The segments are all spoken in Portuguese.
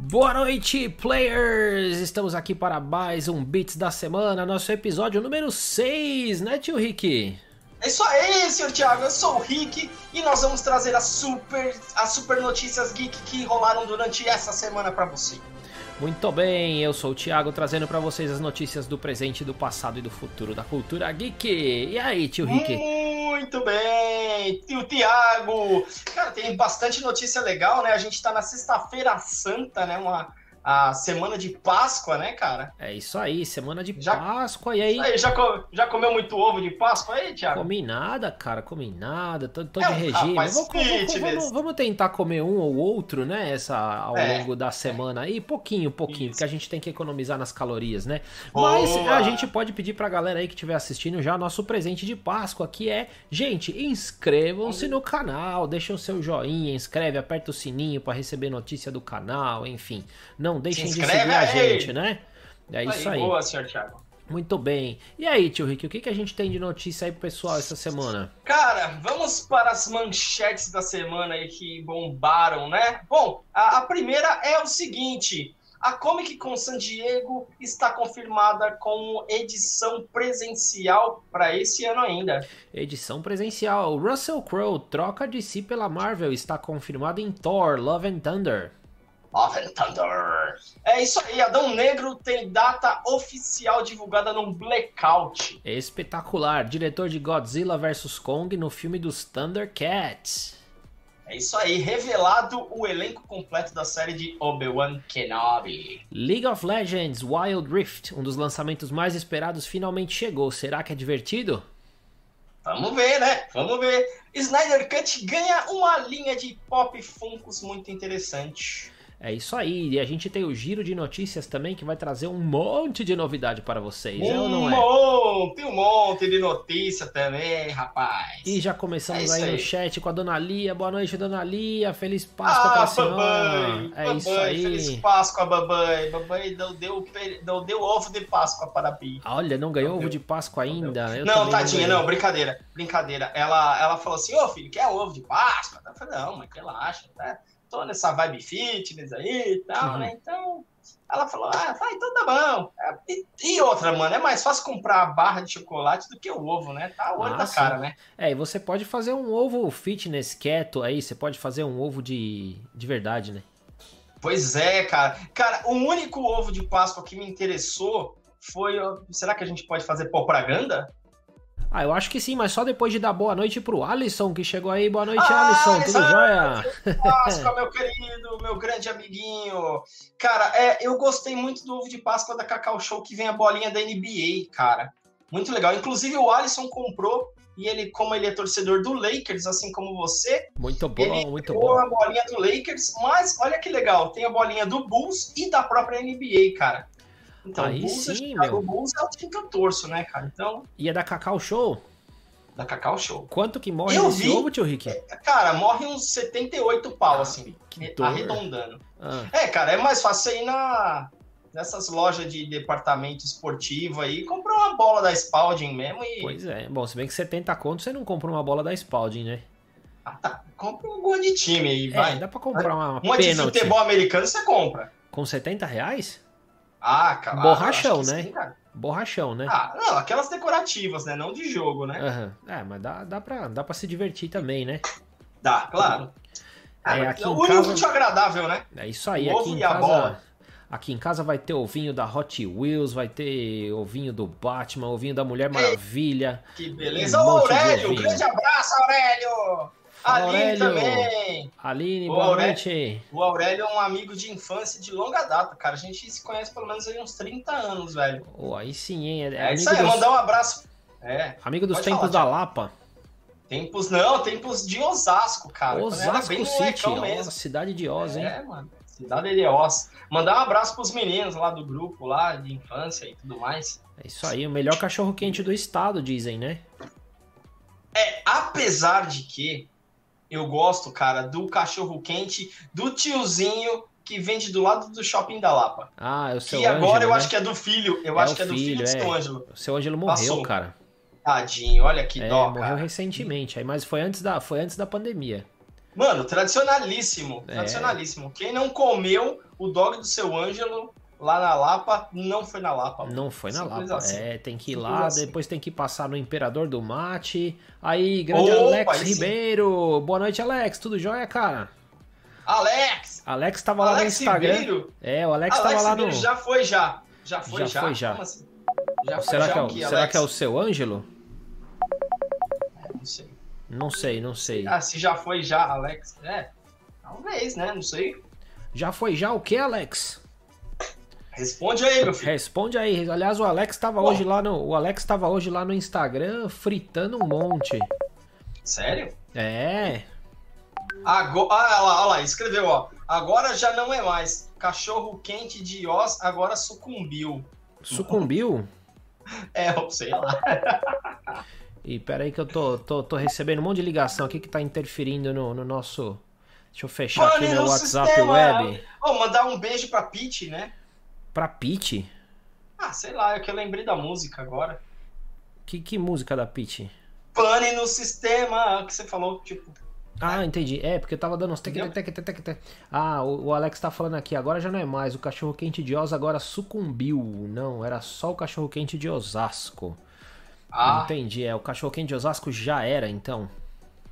Boa noite, players! Estamos aqui para mais um Beats da semana, nosso episódio número 6, né, tio Rick? É isso aí, senhor Thiago. Eu sou o Rick e nós vamos trazer as super, as super notícias geek que rolaram durante essa semana para você. Muito bem, eu sou o Thiago trazendo para vocês as notícias do presente, do passado e do futuro da cultura geek. E aí, tio Rick? Muito bem, tio Thiago. Cara, tem bastante notícia legal, né? A gente tá na sexta-feira santa, né? Uma a semana de Páscoa, né, cara? É isso aí, semana de já, Páscoa. E aí? aí já, já comeu muito ovo de Páscoa aí, Thiago? Comi nada, cara, comi nada. Tô, tô é, de regime. Rapaz, vamos, vamos, vamos, vamos, tentar comer um ou outro, né? Essa, ao é, longo da semana aí. Pouquinho, pouquinho, isso. porque a gente tem que economizar nas calorias, né? Boa. Mas a gente pode pedir pra galera aí que estiver assistindo já nosso presente de Páscoa, que é, gente, inscrevam-se no canal, deixem o seu joinha, inscreve, aperta o sininho para receber notícia do canal, enfim. Não não deixem de seguir a gente, né? É isso aí. Boa, senhor Thiago. Muito bem. E aí, tio Rick, o que, que a gente tem de notícia aí pro pessoal essa semana? Cara, vamos para as manchetes da semana aí que bombaram, né? Bom, a, a primeira é o seguinte: a Comic Con San Diego está confirmada como edição presencial para esse ano ainda. Edição presencial. Russell Crowe troca de si pela Marvel está confirmado em Thor: Love and Thunder. Love and Thunder. É isso aí, Adão Negro tem data oficial divulgada no Blackout. Espetacular, diretor de Godzilla vs Kong no filme dos Thundercats. É isso aí, revelado o elenco completo da série de Obi-Wan Kenobi. League of Legends Wild Rift, um dos lançamentos mais esperados, finalmente chegou. Será que é divertido? Vamos ver, né? Vamos ver. Snyder Cut ganha uma linha de pop funkos muito interessante. É isso aí. E a gente tem o giro de notícias também que vai trazer um monte de novidade para vocês. Um é ou não é? monte, um monte de notícia também, rapaz. E já começamos é aí, aí, no chat com a Dona Lia. Boa noite, Dona Lia. Feliz Páscoa ah, pra senhora. Babai, é babai, isso aí. Feliz Páscoa, babai. Babai não deu, não deu ovo de Páscoa para a Bi. Olha, não ganhou não ovo deu. de Páscoa ainda? Eu não, tadinha, não, não, brincadeira. Brincadeira. Ela, ela falou assim, ô oh, filho, quer ovo de Páscoa? Eu falei, não, mas relaxa, né? Tô nessa vibe fitness aí e tal, uhum. né? Então, ela falou, ah, vai, então tá bom. E, e, outra, mano, é mais fácil comprar a barra de chocolate do que o ovo, né? Tá o olho ah, da cara, né? É, e você pode fazer um ovo fitness keto aí, você pode fazer um ovo de, de verdade, né? Pois é, cara. Cara, o único ovo de Páscoa que me interessou foi. Será que a gente pode fazer propaganda? Ah, eu acho que sim, mas só depois de dar boa noite pro Alisson, que chegou aí. Boa noite, ah, Alisson. Tudo jóia? Páscoa, meu querido, meu grande amiguinho. Cara, é, eu gostei muito do ovo de Páscoa da Cacau Show, que vem a bolinha da NBA, cara. Muito legal. Inclusive, o Alisson comprou e ele, como ele é torcedor do Lakers, assim como você. Muito bom, ele muito bom. a bolinha do Lakers, mas olha que legal, tem a bolinha do Bulls e da própria NBA, cara. Então, Aí Bulls, sim, meu. O Bulls é o time que eu torço, né, cara? Então... E é da Cacau Show? Da Cacau Show. Quanto que morre eu vi, ovo, tio Rick? É, cara, morre uns 78 pau, ah, assim, arredondando. Ah. É, cara, é mais fácil ir na, nessas lojas de departamento esportivo aí, comprar uma bola da Spalding mesmo e... Pois é, bom, se bem que 70 conto, você não compra uma bola da Spalding, né? Ah, tá. Compra um gol de time aí, é, vai. dá pra comprar uma Uma de futebol americano você compra. Com 70 reais? Ah, cara. Borrachão, né? Sim, Borrachão, né? Ah, não, aquelas decorativas, né? Não de jogo, né? Uhum. É, mas dá, dá, pra, dá pra se divertir também, né? Dá, claro. É, aqui o casa... agradável, né? É isso aí, o aqui em casa. Aqui em casa vai ter ovinho da Hot Wheels, vai ter ovinho do Batman, ovinho da Mulher Maravilha. Que beleza. Um Ô, Aurélio, grande abraço, Aurélio! Aline também. Aline, boa Aurélio, noite. O Aurélio é um amigo de infância de longa data, cara. A gente se conhece pelo menos aí uns 30 anos, velho. Oh, aí sim, hein? É, é isso aí, dos... mandar um abraço. É. Amigo dos tempos falar, da Lapa. Tempos, não, tempos de Osasco, cara. Osasco bem City, ó, cidade de Oz, hein? É, mano. Cidade de Oz. Mandar um abraço pros meninos lá do grupo, lá de infância e tudo mais. É isso aí, o melhor cachorro quente do estado, dizem, né? É, apesar de que eu gosto, cara, do cachorro quente, do tiozinho que vende do lado do shopping da Lapa. Ah, é o seu Que agora eu né? acho que é do filho. Eu é acho que é do filho, do seu é. Ângelo. O seu Ângelo morreu, Passou. cara. Tadinho, olha que é, dó. Morreu cara. recentemente, aí, mas foi antes, da, foi antes da pandemia. Mano, tradicionalíssimo. É. Tradicionalíssimo. Quem não comeu o dog do seu Ângelo lá na Lapa, não foi na Lapa. Não foi na Lapa. Assim. É, tem que ir lá, assim. depois tem que passar no Imperador do Mate. Aí, grande Opa, Alex Ribeiro. Boa noite, Alex. Tudo jóia, cara? Alex! Alex tava Alex lá no Instagram. Ribeiro? É, o Alex, Alex tava lá Ribeiro no. Já foi já. Já foi já. Já foi já. Assim? já será, foi, que, é o, será que é o seu Ângelo? É, não sei. Não sei, não sei. Ah, se já foi já, Alex. É, talvez, né? Não sei. Já foi já o que, Alex? Responde aí, meu filho. Responde aí. Aliás, o Alex estava hoje lá no, o Alex estava hoje lá no Instagram fritando um monte. Sério? É. Agora, ah, lá, olha lá, escreveu, ó. Agora já não é mais. Cachorro quente de Oz agora sucumbiu. Sucumbiu? é, eu sei lá. e peraí que eu tô, tô, tô recebendo um monte de ligação aqui que tá interferindo no, no nosso. Deixa eu fechar Pane aqui meu WhatsApp sistema. web. Oh, mandar um beijo pra Pete, né? Pra Pete? Ah, sei lá, é que eu lembrei da música agora. Que, que música da Pete? Pane no sistema, que você falou, tipo. Ah, entendi. É, porque eu tava dando uns tec, tec, tec, tec. Ah, o, o, Alex tá falando aqui, agora já não é mais. O cachorro quente de Oz agora sucumbiu. Não, era só o cachorro quente de Osasco. Ah. Entendi, é. O cachorro quente de Osasco já era, então.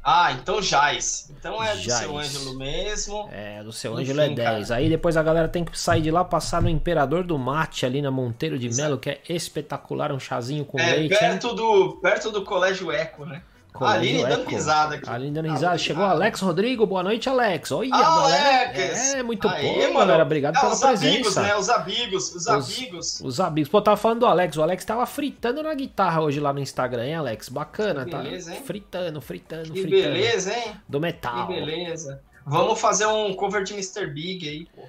Ah, então Jais. Então é Jais. do seu Ângelo mesmo. É, do seu Ângelo é 10. Cara. Aí depois a galera tem que sair de lá, passar no Imperador do Mate ali na Monteiro de Melo, que é espetacular, um chazinho com é, leite. Perto do, perto do Colégio Eco, né? Aline dando risada aqui. Aline dando risada. Ah, Chegou Alex Rodrigo. Boa noite, Alex. Oi, Alex. É, muito Aê, bom, galera. Obrigado é, pela os presença. Amigos, né? Os amigos, os, os amigos. Os amigos. Pô, tava falando do Alex. O Alex tava fritando na guitarra hoje lá no Instagram, hein, Alex? Bacana, que tá? beleza, tá? Hein? Fritando, fritando, que fritando. beleza, hein? Do metal. Que beleza. Vamos fazer um cover de Mr. Big aí, pô.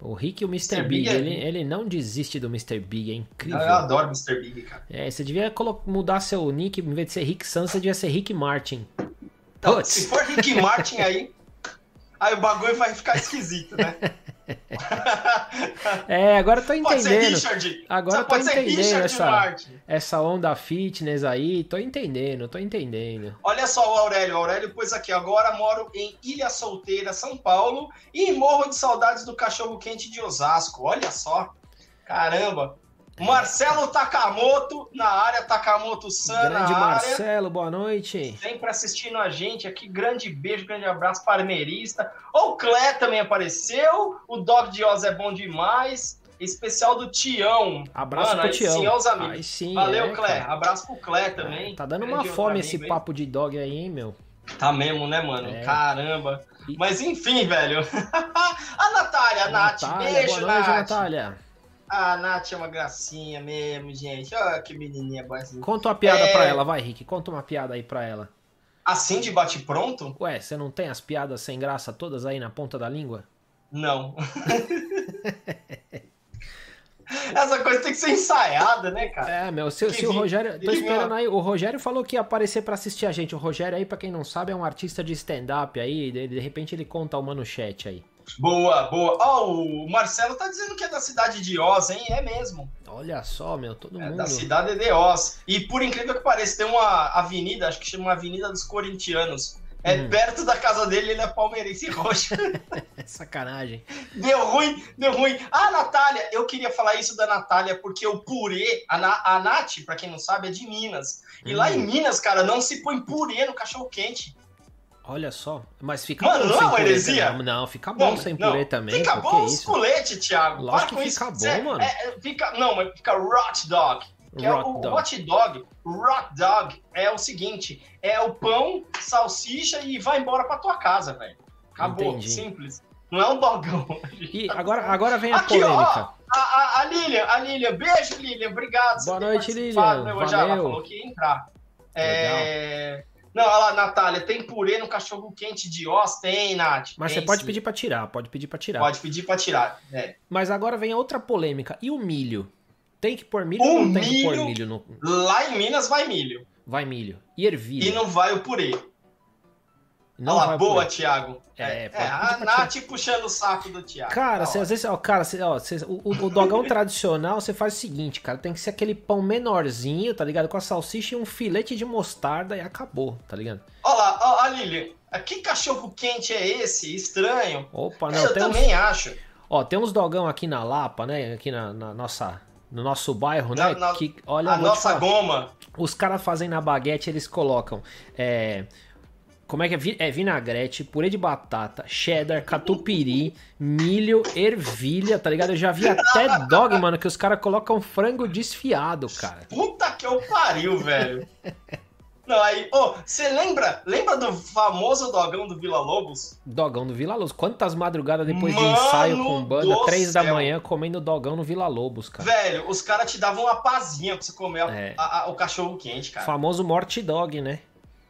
O Rick e o Mr. Mr. Big, Big é... ele, ele não desiste do Mr. Big, é incrível. Eu adoro Mr. Big, cara. É, você devia mudar seu nick, em vez de ser Rick Santos, você devia ser Rick Martin. Então, se for Rick Martin aí, aí o bagulho vai ficar esquisito, né? é, agora eu tô entendendo. Pode ser Richard. Agora eu tô entendendo essa, essa onda fitness aí. Tô entendendo, tô entendendo. Olha só o Aurélio. O Aurélio pôs aqui. Agora moro em Ilha Solteira, São Paulo. E morro de saudades do cachorro quente de Osasco. Olha só. Caramba. Marcelo Takamoto na área, Takamoto San Grande Marcelo, boa noite. Sempre assistindo a gente aqui. Grande beijo, grande abraço, parmeirista. O Clé também apareceu. O Dog de Oz é bom demais. Especial do Tião. Abraço Mano, pro Tião. Sim, aos amigos. Sim, Valeu, é, Clé. Cara. Abraço pro Clé também. É, tá dando uma fome esse aí. papo de dog aí, hein, meu? Tá mesmo, né, mano? É. Caramba. Mas enfim, velho. a Natália, a Nath. Natália, beijo, boa noite, Nath. Natália. A Nath é uma gracinha mesmo, gente. Olha que menininha boazinha. Conta uma piada é... pra ela, vai, Rick. Conta uma piada aí pra ela. Assim de bate pronto? Ué, você não tem as piadas sem graça todas aí na ponta da língua? Não. Essa coisa tem que ser ensaiada, né, cara? É, meu, se, se o Rogério. Tô esperando aí. O Rogério falou que ia aparecer para assistir a gente. O Rogério aí, pra quem não sabe, é um artista de stand-up aí. De, de repente ele conta uma no chat aí. Boa, boa. Ó, oh, o Marcelo tá dizendo que é da cidade de Oz, hein? É mesmo. Olha só, meu, todo é mundo. Da cidade de Oz. E por incrível que pareça, tem uma avenida, acho que chama Avenida dos Corintianos. É hum. perto da casa dele, ele é palmeirense roxo. Sacanagem. Deu ruim, deu ruim. Ah, Natália, eu queria falar isso da Natália, porque o purê, a, Na, a Nath, pra quem não sabe, é de Minas. E hum. lá em Minas, cara, não se põe purê no cachorro quente. Olha só, mas fica Mano, bom não sem é uma heresia? Também. Não, fica bom não, sem não. purê também. Fica bom os colete, Thiago. Lógico que fica bom, mano. É, é, fica, não, mas fica hot dog. Que é o dog. hot dog, hot dog é o seguinte, é o pão, salsicha e vai embora pra tua casa, velho. Acabou, Entendi. simples. Não é um dogão. E agora, agora vem a Aqui, polêmica. Ó, a, a, a Lilian, a Lilian, beijo, Lilian, obrigado. Boa noite, Lilian. Né? Valeu. Já, ela falou que ia entrar. É... Não, olha lá, Natália, tem purê no cachorro quente de Oz? Tem, Nath. Mas tem, você pode sim. pedir para tirar, pode pedir para tirar. Pode pedir para tirar, é. Mas agora vem a outra polêmica. E o milho? Tem que pôr milho o ou não milho, tem que pôr milho no. Lá em Minas vai milho. Vai milho. E ervilha. E não vai o purê. Não lá, boa, Thiago. É, é, é a Nath puxando o saco do Thiago. Cara, você, às vezes, ó, cara, você, ó, você, o, o, dogão tradicional, você faz o seguinte, cara, tem que ser aquele pão menorzinho, tá ligado? Com a salsicha e um filete de mostarda e acabou, tá ligado? Olha lá, ó, a Lilian, que cachorro quente é esse? Estranho. Opa, não, Eu também uns... acho. Ó, tem uns dogão aqui na Lapa, né? Aqui na, na nossa no nosso bairro, né? Na, que, olha, a nossa goma. Os caras fazem na baguete, eles colocam é, como é que é? É vinagrete, purê de batata, cheddar, catupiry, milho, ervilha, tá ligado? Eu já vi até dog, mano, que os caras colocam frango desfiado, cara. Puta que eu pariu, velho. Não, aí, ô, oh, você lembra? Lembra do famoso dogão do Vila Lobos? Dogão do Vila Lobos. Quantas madrugadas depois Mano de ensaio com banda, três da manhã, comendo dogão no Vila Lobos, cara. Velho, os caras te davam uma pazinha pra você comer é. a, a, o cachorro quente, cara. Famoso morte dog, né?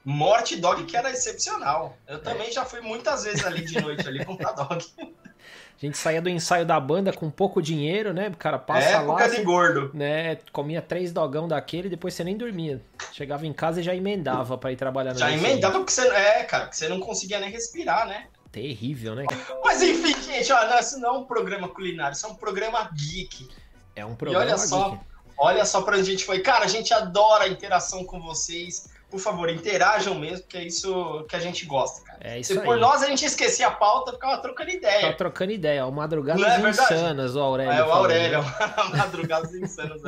Morte Dog, que era excepcional. Eu também já fui muitas vezes ali de noite ali comprar dog. A gente saía do ensaio da banda com pouco dinheiro, né? O cara passa é, lá. de gordo. Né? Comia três dogão daquele e depois você nem dormia. Chegava em casa e já emendava para ir trabalhar Já emendava porque você. É, cara, porque você não conseguia nem respirar, né? Terrível, né? Mas enfim, gente, não, isso não é um programa culinário, isso é um programa geek. É um programa e olha só, geek. Olha só pra onde a gente foi. Cara, a gente adora a interação com vocês por favor, interajam mesmo, que é isso que a gente gosta, cara. É isso Se por nós a gente esquecia a pauta, ficava trocando ideia. Ficava trocando ideia, ó, Madrugadas é Insanas, o Aurélio. É, o Aurélio, Madrugadas Insanas.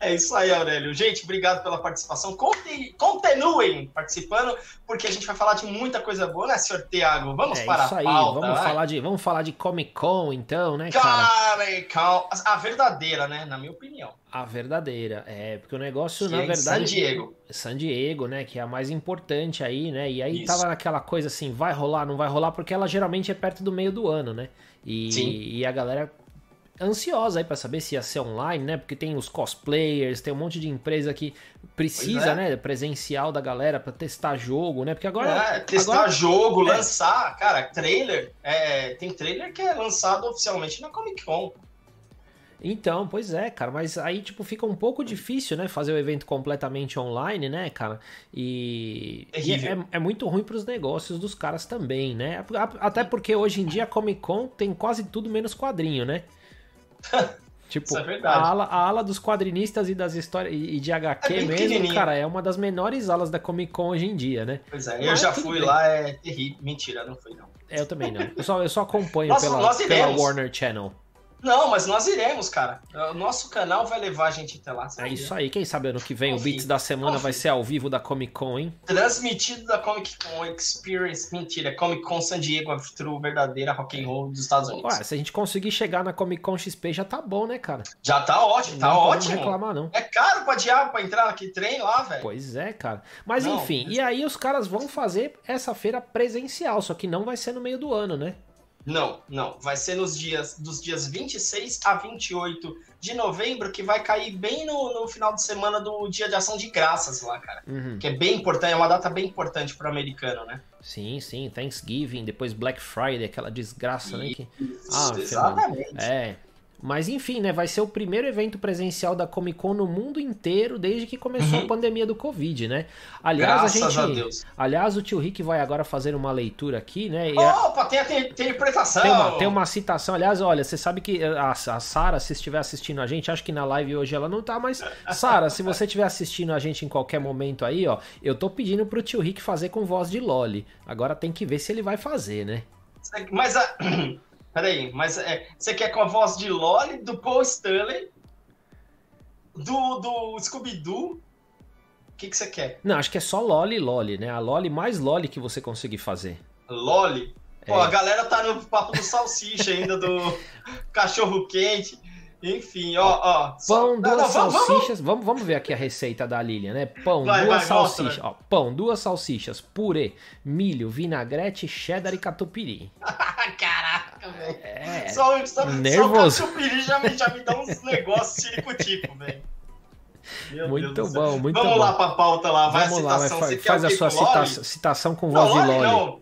É isso aí, Aurélio. Gente, obrigado pela participação. continuem participando, porque a gente vai falar de muita coisa boa, né, senhor Tiago? Vamos é para isso a aí. pauta. Vamos, falar de, vamos falar de Comic Con, então, né, cara? Comic Con. A verdadeira, né? Na minha opinião. A verdadeira, é, porque o negócio, que na é verdade. San Diego. San Diego, né? Que é a mais importante aí, né? E aí Isso. tava naquela coisa assim, vai rolar, não vai rolar, porque ela geralmente é perto do meio do ano, né? E, Sim. e a galera ansiosa aí para saber se ia ser online, né? Porque tem os cosplayers, tem um monte de empresa que precisa, é. né, presencial da galera para testar jogo, né? Porque agora é, testar agora... jogo, é. lançar, cara, trailer, é, tem trailer que é lançado oficialmente na Comic Con. Então, pois é, cara, mas aí, tipo, fica um pouco difícil, né, fazer o evento completamente online, né, cara, e, e é, é, muito ruim para os negócios dos caras também, né, até porque hoje em dia a Comic Con tem quase tudo menos quadrinho, né, Tipo, é a, ala, a ala dos quadrinistas e das histórias e de HQ é mesmo, cara, é uma das menores alas da Comic Con hoje em dia, né? Pois é, Mas eu já fui bem. lá, é terrível. Mentira, não fui não. É, eu também não. Eu só, eu só acompanho nós, pela, nós pela Warner Channel. Não, mas nós iremos, cara. O nosso canal vai levar a gente até lá. É isso aí. Quem sabe ano que vem Confio. o Beats da semana Confio. vai ser ao vivo da Comic Con, hein? Transmitido da Comic Con Experience. Mentira, Comic Con San Diego, a true verdadeira rock and roll dos Estados Unidos. Ué, se a gente conseguir chegar na Comic Con XP já tá bom, né, cara? Já tá ótimo, tá não ótimo. Não reclamar não. É caro pra diabo pra entrar naquele trem lá, velho. Pois é, cara. Mas não, enfim, mas... e aí os caras vão fazer essa feira presencial, só que não vai ser no meio do ano, né? Não, não. Vai ser nos dias dos dias 26 a 28 de novembro, que vai cair bem no, no final de semana do Dia de Ação de Graças lá, cara. Uhum. Que é bem importante, é uma data bem importante para o americano, né? Sim, sim. Thanksgiving, depois Black Friday, aquela desgraça, né? Que... Ah, exatamente. É, mas enfim, né? Vai ser o primeiro evento presencial da Comic Con no mundo inteiro desde que começou uhum. a pandemia do Covid, né? Aliás, Graças a gente. A aliás, o tio Rick vai agora fazer uma leitura aqui, né? Opa, tem a interpretação! Tem uma, tem uma citação. Aliás, olha, você sabe que a, a Sara, se estiver assistindo a gente, acho que na live hoje ela não tá, mas. Sara, se você estiver assistindo a gente em qualquer momento aí, ó, eu tô pedindo pro tio Rick fazer com voz de Loli. Agora tem que ver se ele vai fazer, né? Mas a. Peraí, mas é, você quer com a voz de Loli, do Paul Stanley, do, do Scooby-Doo? O que, que você quer? Não, acho que é só Loli e Loli, né? A Loli mais Loli que você conseguir fazer. Loli? Pô, é. a galera tá no papo do salsicha ainda, do cachorro quente. Enfim, ó, ó. Pão, duas não, salsichas. Vamos, vamos, ver aqui a receita da Lilian, né? Pão, vai, duas vai, salsichas. Ó, pão, duas salsichas, purê, milho, vinagrete, cheddar e catupiry. Caraca, velho. É, só, só, nervoso. só o catupiry já me, já me dá uns negócios tipo, velho. muito bom, muito Vamos bom. Vamos lá pra pauta lá, vai Vamos a citação. Lá, faz, faz a sua citação, citação com voz de Loli. Não.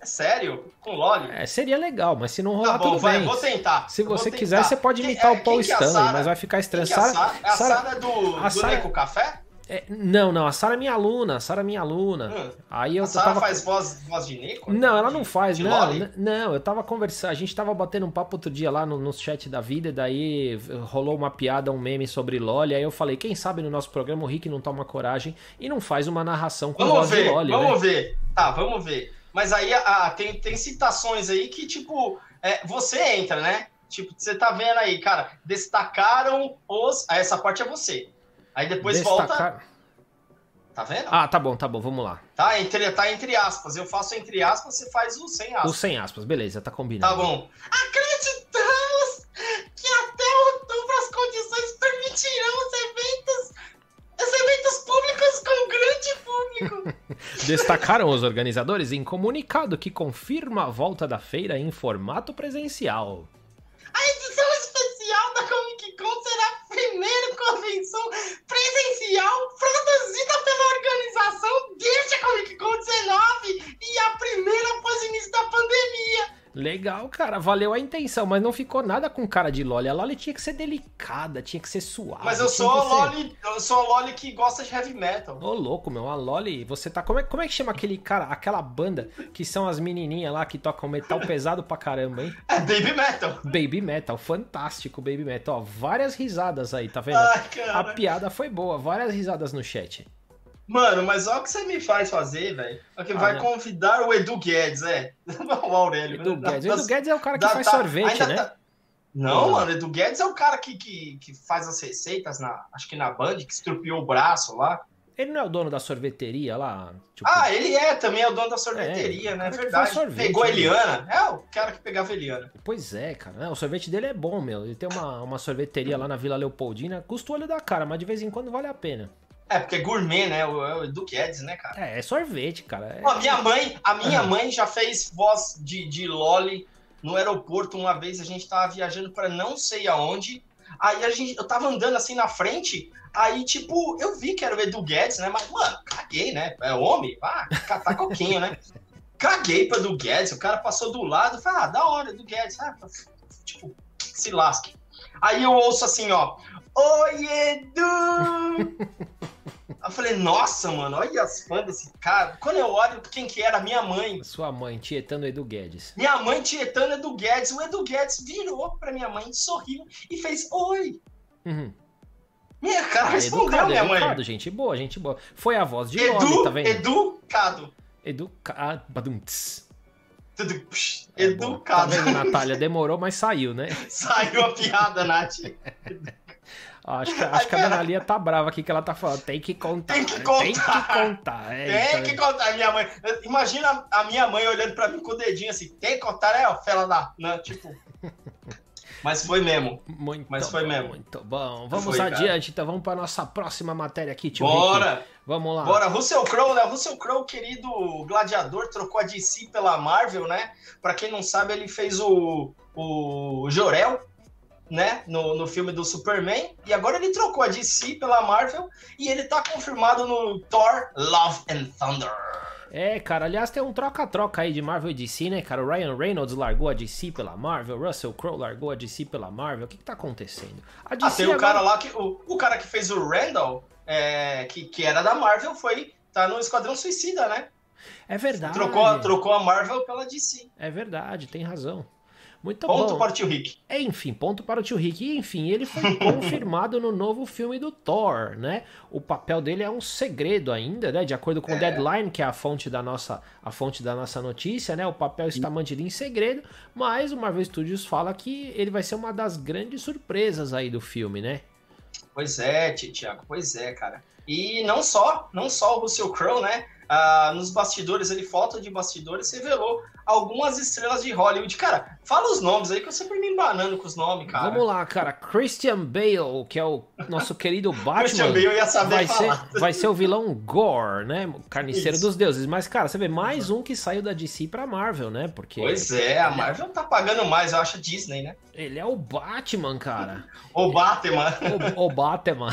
É sério? Com Loli? É, seria legal, mas se não rolar, tá bom, tudo vai, bem. Vou tentar. Se você quiser, você pode imitar quem, o Paul é, Stanley, mas vai ficar estranho. Quem Sara, é a Sara, é do, a Sara, do Café? É, não, não, a Sara é minha aluna, a Sara é minha aluna. Hum. Aí eu, a Sara tava... faz voz, voz de Nico? Não, ela não faz, de não. Não, eu tava conversando, a gente tava batendo um papo outro dia lá no, no chat da vida, e daí rolou uma piada, um meme sobre Loli, aí eu falei, quem sabe no nosso programa o Rick não toma coragem e não faz uma narração com vamos voz ver, de Loli, Vamos né? ver, tá, vamos ver. Mas aí tem, tem citações aí que, tipo, é, você entra, né? Tipo, você tá vendo aí, cara, destacaram os. Essa parte é você. Aí depois Destacar... volta. Tá vendo? Ah, tá bom, tá bom, vamos lá. Tá entre, tá entre aspas. Eu faço entre aspas, você faz o sem aspas. O sem aspas, beleza, tá combinado. Tá bom. Acreditamos que até outubro as condições permitirão os eventos os eventos públicos com grande público. Destacaram os organizadores em comunicado que confirma a volta da feira em formato presencial. A edição especial da Comic Con será a primeira convenção presencial produzida pela organização desde a Comic Con 19 e a primeira após o início da pandemia. Legal, cara. Valeu a intenção, mas não ficou nada com cara de Loli. A Loli tinha que ser delicada, tinha que ser suave. Mas eu sou a Loli, ser... eu sou a Loli que gosta de heavy metal. Ô, louco, meu. A Loli, você tá. Como é, como é que chama aquele cara, aquela banda que são as menininhas lá que tocam metal pesado pra caramba, hein? É Baby Metal. Baby Metal, fantástico Baby Metal. Ó, várias risadas aí, tá vendo? Ai, a piada foi boa, várias risadas no chat. Mano, mas olha o que você me faz fazer, velho. Que ah, vai não. convidar o Edu Guedes, é. o Aurélio. Edu Guedes. O Edu Guedes é o cara que da, faz tá, sorvete, né? Tá... Não, hum. mano, Edu Guedes é o cara que, que, que faz as receitas, na, acho que na Band, que estrupiou o braço lá. Ele não é o dono da sorveteria lá? Tipo... Ah, ele é também, é o dono da sorveteria, é, né? É verdade. Sorvete, Pegou a né? Eliana. É o cara que pegava a Eliana. Pois é, cara. o sorvete dele é bom, meu. Ele tem uma, uma sorveteria lá na Vila Leopoldina. Custa o olho da cara, mas de vez em quando vale a pena. É, porque é gourmet, né? O, é o Edu Guedes, né, cara? É, é sorvete, cara. É... a minha mãe, a minha mãe já fez voz de, de Loli no aeroporto uma vez. A gente tava viajando para não sei aonde. Aí a gente, eu tava andando assim na frente. Aí, tipo, eu vi que era o Edu Guedes, né? Mas, mano, caguei, né? É homem? Ah, catar coquinho, né? Caguei pra Edu Guedes. O cara passou do lado. Falei, ah, da hora, Edu Guedes. Ah, tipo, se lasque. Aí eu ouço assim, ó. Oi, Edu! eu falei, nossa, mano, olha as fãs desse cara. Quando eu olho quem que era, minha mãe. Sua mãe, tietando Edu Guedes. Minha mãe tietando Edu Guedes. O Edu Guedes virou pra minha mãe, sorriu e fez oi. Uhum. Minha cara ah, respondeu, educado, minha mãe. Educado, gente boa, gente boa. Foi a voz de Edu, Loli, tá vendo? Educado. Educado. É educado. Tá vendo, Natália? Demorou, mas saiu, né? Saiu a piada, Nath. Acho que, acho que a tá brava aqui que ela tá falando. Tem que contar. Tem que contar. Tem que contar. É, tem que contar. Minha mãe. Imagina a minha mãe olhando pra mim com o dedinho assim. Tem que contar, é, ó, fela da. Né? Tipo. Mas foi mesmo. Muito Mas foi bom, mesmo. Muito bom. Vamos foi, adiante, cara. então. Vamos para nossa próxima matéria aqui, tio. Bora! Rick. Vamos lá. Bora. Russell Crowe, né? Russell Crowe, querido gladiador, trocou a DC pela Marvel, né? Pra quem não sabe, ele fez o, o Jorel, né? No, no filme do Superman. E agora ele trocou a DC pela Marvel. E ele tá confirmado no Thor Love and Thunder. É, cara, aliás, tem um troca-troca aí de Marvel e DC, né, cara? O Ryan Reynolds largou a DC pela Marvel, Russell Crowe largou a DC pela Marvel. O que, que tá acontecendo? A DC ah, tem agora... o cara lá que. O, o cara que fez o Randall, é, que, que era da Marvel, foi. tá no Esquadrão Suicida, né? É verdade. Trocou, trocou a Marvel pela DC. É verdade, tem razão. Muito ponto bom. para o tio Rick. É, enfim, ponto para o tio Rick. E, enfim, ele foi confirmado no novo filme do Thor, né? O papel dele é um segredo ainda, né? De acordo com o é. Deadline, que é a fonte da nossa a fonte da nossa notícia, né? O papel está mantido em segredo, mas o Marvel Studios fala que ele vai ser uma das grandes surpresas aí do filme, né? Pois é, Tiago, pois é, cara. E não só, não só o Russell Crowe, né? Ah, nos bastidores, ele foto de bastidores, revelou algumas estrelas de Hollywood. Cara, fala os nomes aí que eu sempre me embanando com os nomes, cara. Vamos lá, cara. Christian Bale, que é o nosso querido Batman. Christian Bale ia saber vai falar. Ser, vai ser o vilão Gore, né? Carniceiro Isso. dos deuses. Mas, cara, você vê mais um que saiu da DC pra Marvel, né? Porque. Pois é, a Marvel tá pagando mais, eu acho, a Disney, né? Ele é o Batman, cara. o Batman. O, o Batman.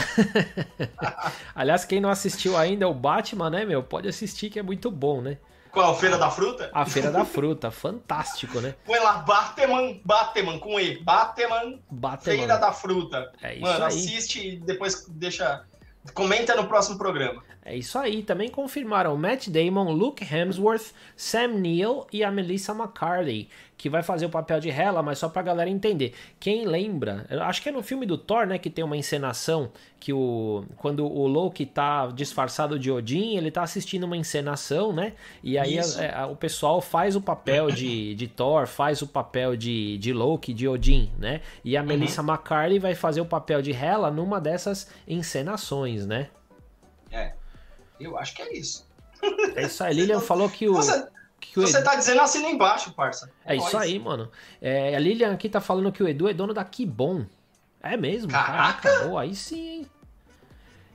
Aliás, quem não assistiu ainda é o Batman, né, meu? Pode assistir que é muito bom, né? Qual? Feira da Fruta? A Feira da Fruta, fantástico, né? Põe lá, Batman, Batman, com E, Batman, Batman. Feira da Fruta. É isso Mano, aí. assiste e depois deixa Comenta no próximo programa. É isso aí. Também confirmaram Matt Damon, Luke Hemsworth, Sam Neill e a Melissa McCarthy, que vai fazer o papel de Hela, mas só pra galera entender. Quem lembra, acho que é no filme do Thor, né, que tem uma encenação que o quando o Loki tá disfarçado de Odin, ele tá assistindo uma encenação, né? E aí a, a, é, o pessoal faz o papel de, de Thor, faz o papel de, de Loki, de Odin, né? E a uhum. Melissa McCarthy vai fazer o papel de Hela numa dessas encenações, né? É. Eu acho que é isso. É isso aí. Lilian falou que o. Você, que o você Edu... tá dizendo assim embaixo, parça. É, é isso aí, mano. É, a Lilian aqui tá falando que o Edu é dono da Kibon. É mesmo? Caraca! Caraca. Oh, aí sim, hein?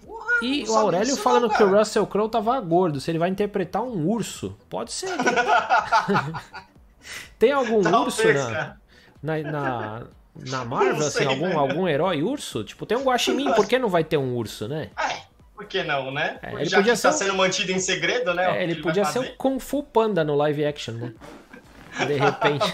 Porra, e o Aurélio falando não, que o Russell Crowe tava gordo, se ele vai interpretar um urso. Pode ser. Tem algum Talvez, urso na, na, na, na Marvel, assim, algum, né? algum herói urso? Tipo, tem um Guaxinim, por que não vai ter um urso, né? É. Por que não, né? É, ele Já podia que ser tá sendo mantido em segredo, né? É, ele, ele podia ser o Kung Fu Panda no live action, né? De repente.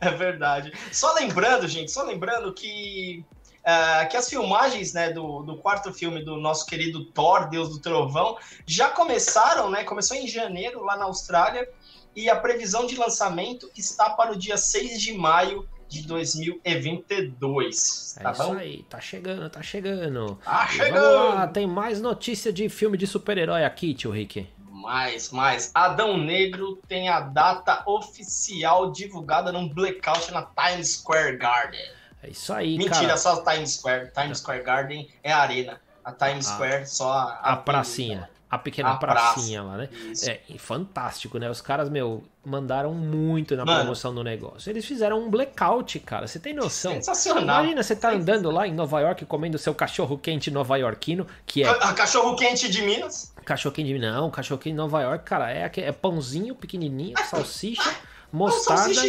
é verdade. Só lembrando, gente, só lembrando que Uh, que as filmagens né, do, do quarto filme do nosso querido Thor, Deus do Trovão, já começaram, né? Começou em janeiro lá na Austrália e a previsão de lançamento está para o dia 6 de maio de 2022. Tá é bom? isso aí, tá chegando, tá chegando. Tá chegando! Lá, tem mais notícia de filme de super-herói aqui, tio Rick. Mais, mais. Adão Negro tem a data oficial divulgada num blackout na Times Square Garden. É isso aí, Mentira, cara. só Times Square. Times Square Garden é a arena. A Times ah, Square só a, a, a pracinha. A pequena a pracinha praça. lá, né? Isso. É, fantástico, né? Os caras, meu, mandaram muito na Mano. promoção do negócio. Eles fizeram um blackout, cara. Você tem noção? Sensacional. Imagina, você tá andando lá em Nova York comendo seu cachorro quente nova-iorquino, que é. Cachorro quente de Minas? Cachorro quente de Minas. Não, cachorro quente de Nova York, cara. É, é pãozinho pequenininho, salsicha mostarda,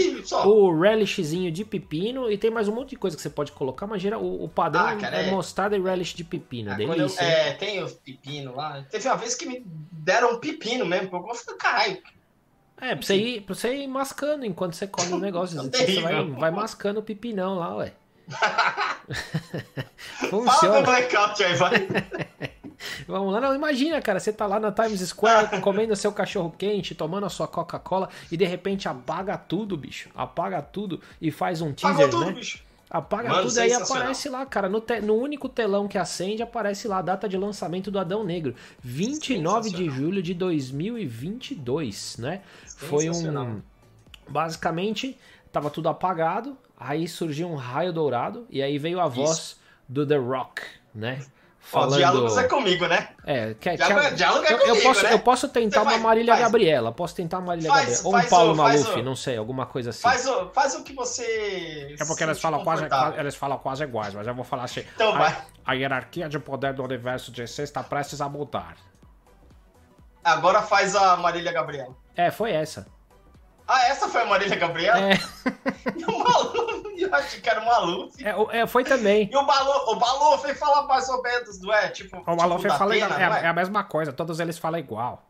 o relishzinho de pepino e tem mais um monte de coisa que você pode colocar, mas geral, o, o padrão ah, cara, é, é, mostarda e relish de pepino. Ah, delícia. Eu, é, tem os pepino lá. Teve uma vez que me deram um pepino mesmo, porque eu falei, caralho. É, pra você, ir, pra você ir mascando enquanto você come o negócio. você vai, vai mascando o pepinão lá, ué. Fala do blackout aí, vai. Vamos lá, não, imagina, cara, você tá lá na Times Square comendo seu cachorro quente, tomando a sua Coca-Cola e de repente apaga tudo, bicho. Apaga tudo e faz um teaser, tudo, né? Bicho. Apaga Mano, tudo aí aparece lá, cara. No, te, no único telão que acende, aparece lá a data de lançamento do Adão Negro. 29 de julho de 2022, né? Foi um. Basicamente, tava tudo apagado. Aí surgiu um raio dourado. E aí veio a voz Isso. do The Rock, né? Falando... Ó, diálogos é comigo, né? É, quer, diálogo, quer... diálogo é comigo, eu, posso, né? eu posso tentar uma Marília faz. Gabriela, posso tentar uma Marília faz, Gabriela. Ou um Paulo o, Maluf, o... não sei, alguma coisa assim. Faz o, faz o que você. É porque elas falam, quase, elas falam quase iguais, mas eu vou falar assim. Então a, vai. A hierarquia de poder do universo DC está prestes a mudar. Agora faz a Marília Gabriela. É, foi essa. Ah, essa foi a Marília Gabriela? É. E o Maluf, eu achei que era o Maluf. É, é, foi também. E o Maluf, o Maluf fala mais ou menos, não é? Tipo, o Maluf tipo fala Atena, é, é, a mesma coisa, todos eles falam igual.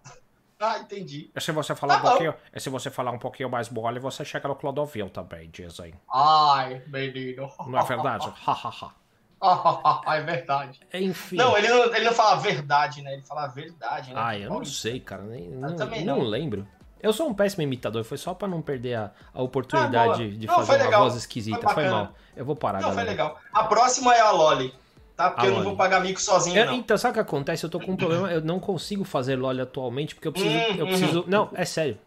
Ah, entendi. E se você falar tá um pouquinho, se você falar um pouquinho mais mole, você chega no Clodovil também, dizem. Ai, menino. Não é verdade? Hahaha. é verdade. Enfim. Não ele, não, ele não fala verdade, né? Ele fala verdade, né? Ah, eu não sei, cara. Nem, não, não, não lembro. Eu sou um péssimo imitador, foi só para não perder a, a oportunidade ah, de não, fazer uma voz esquisita. Foi, foi, mal. Eu vou parar, Não, galera. foi legal. A próxima é a Loli. Tá? Porque a eu Loli. não vou pagar mico sozinho, eu. Então, sabe o que acontece? Eu tô com um problema, eu não consigo fazer Loli atualmente, porque eu preciso. Hum, eu preciso. Hum. Não, é sério.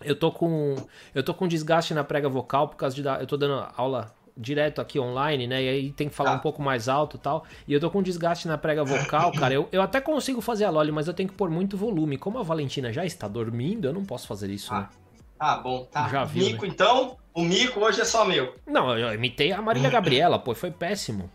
Eu tô com. Eu tô com desgaste na prega vocal por causa de. Eu tô dando aula direto aqui online, né? E aí tem que falar ah. um pouco mais alto e tal. E eu tô com desgaste na prega vocal, cara. Eu, eu até consigo fazer a Loli, mas eu tenho que pôr muito volume. Como a Valentina já está dormindo, eu não posso fazer isso, ah. né? Ah, bom, tá. Já viu, Mico, né? então, o Mico hoje é só meu. Não, eu imitei a Marília Gabriela, pô, foi péssimo.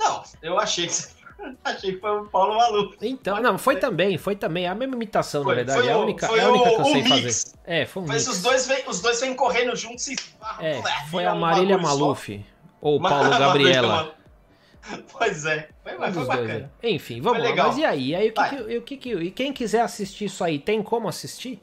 Não, eu achei que você Achei que foi o Paulo Maluco. Então, não, foi também, foi também. A mesma imitação, foi, na verdade. Foi é a única, foi é a única o, que eu sei mix. fazer. É, foi um Mas mix. os dois vêm os dois vêm correndo juntos e. É, foi a Marília Maluf. Ou o Paulo Gabriela. Pois é, foi, foi bacana. Dois, é. Enfim, vamos lá. Mas e aí? aí o que, que, o que, que, e quem quiser assistir isso aí, tem como assistir?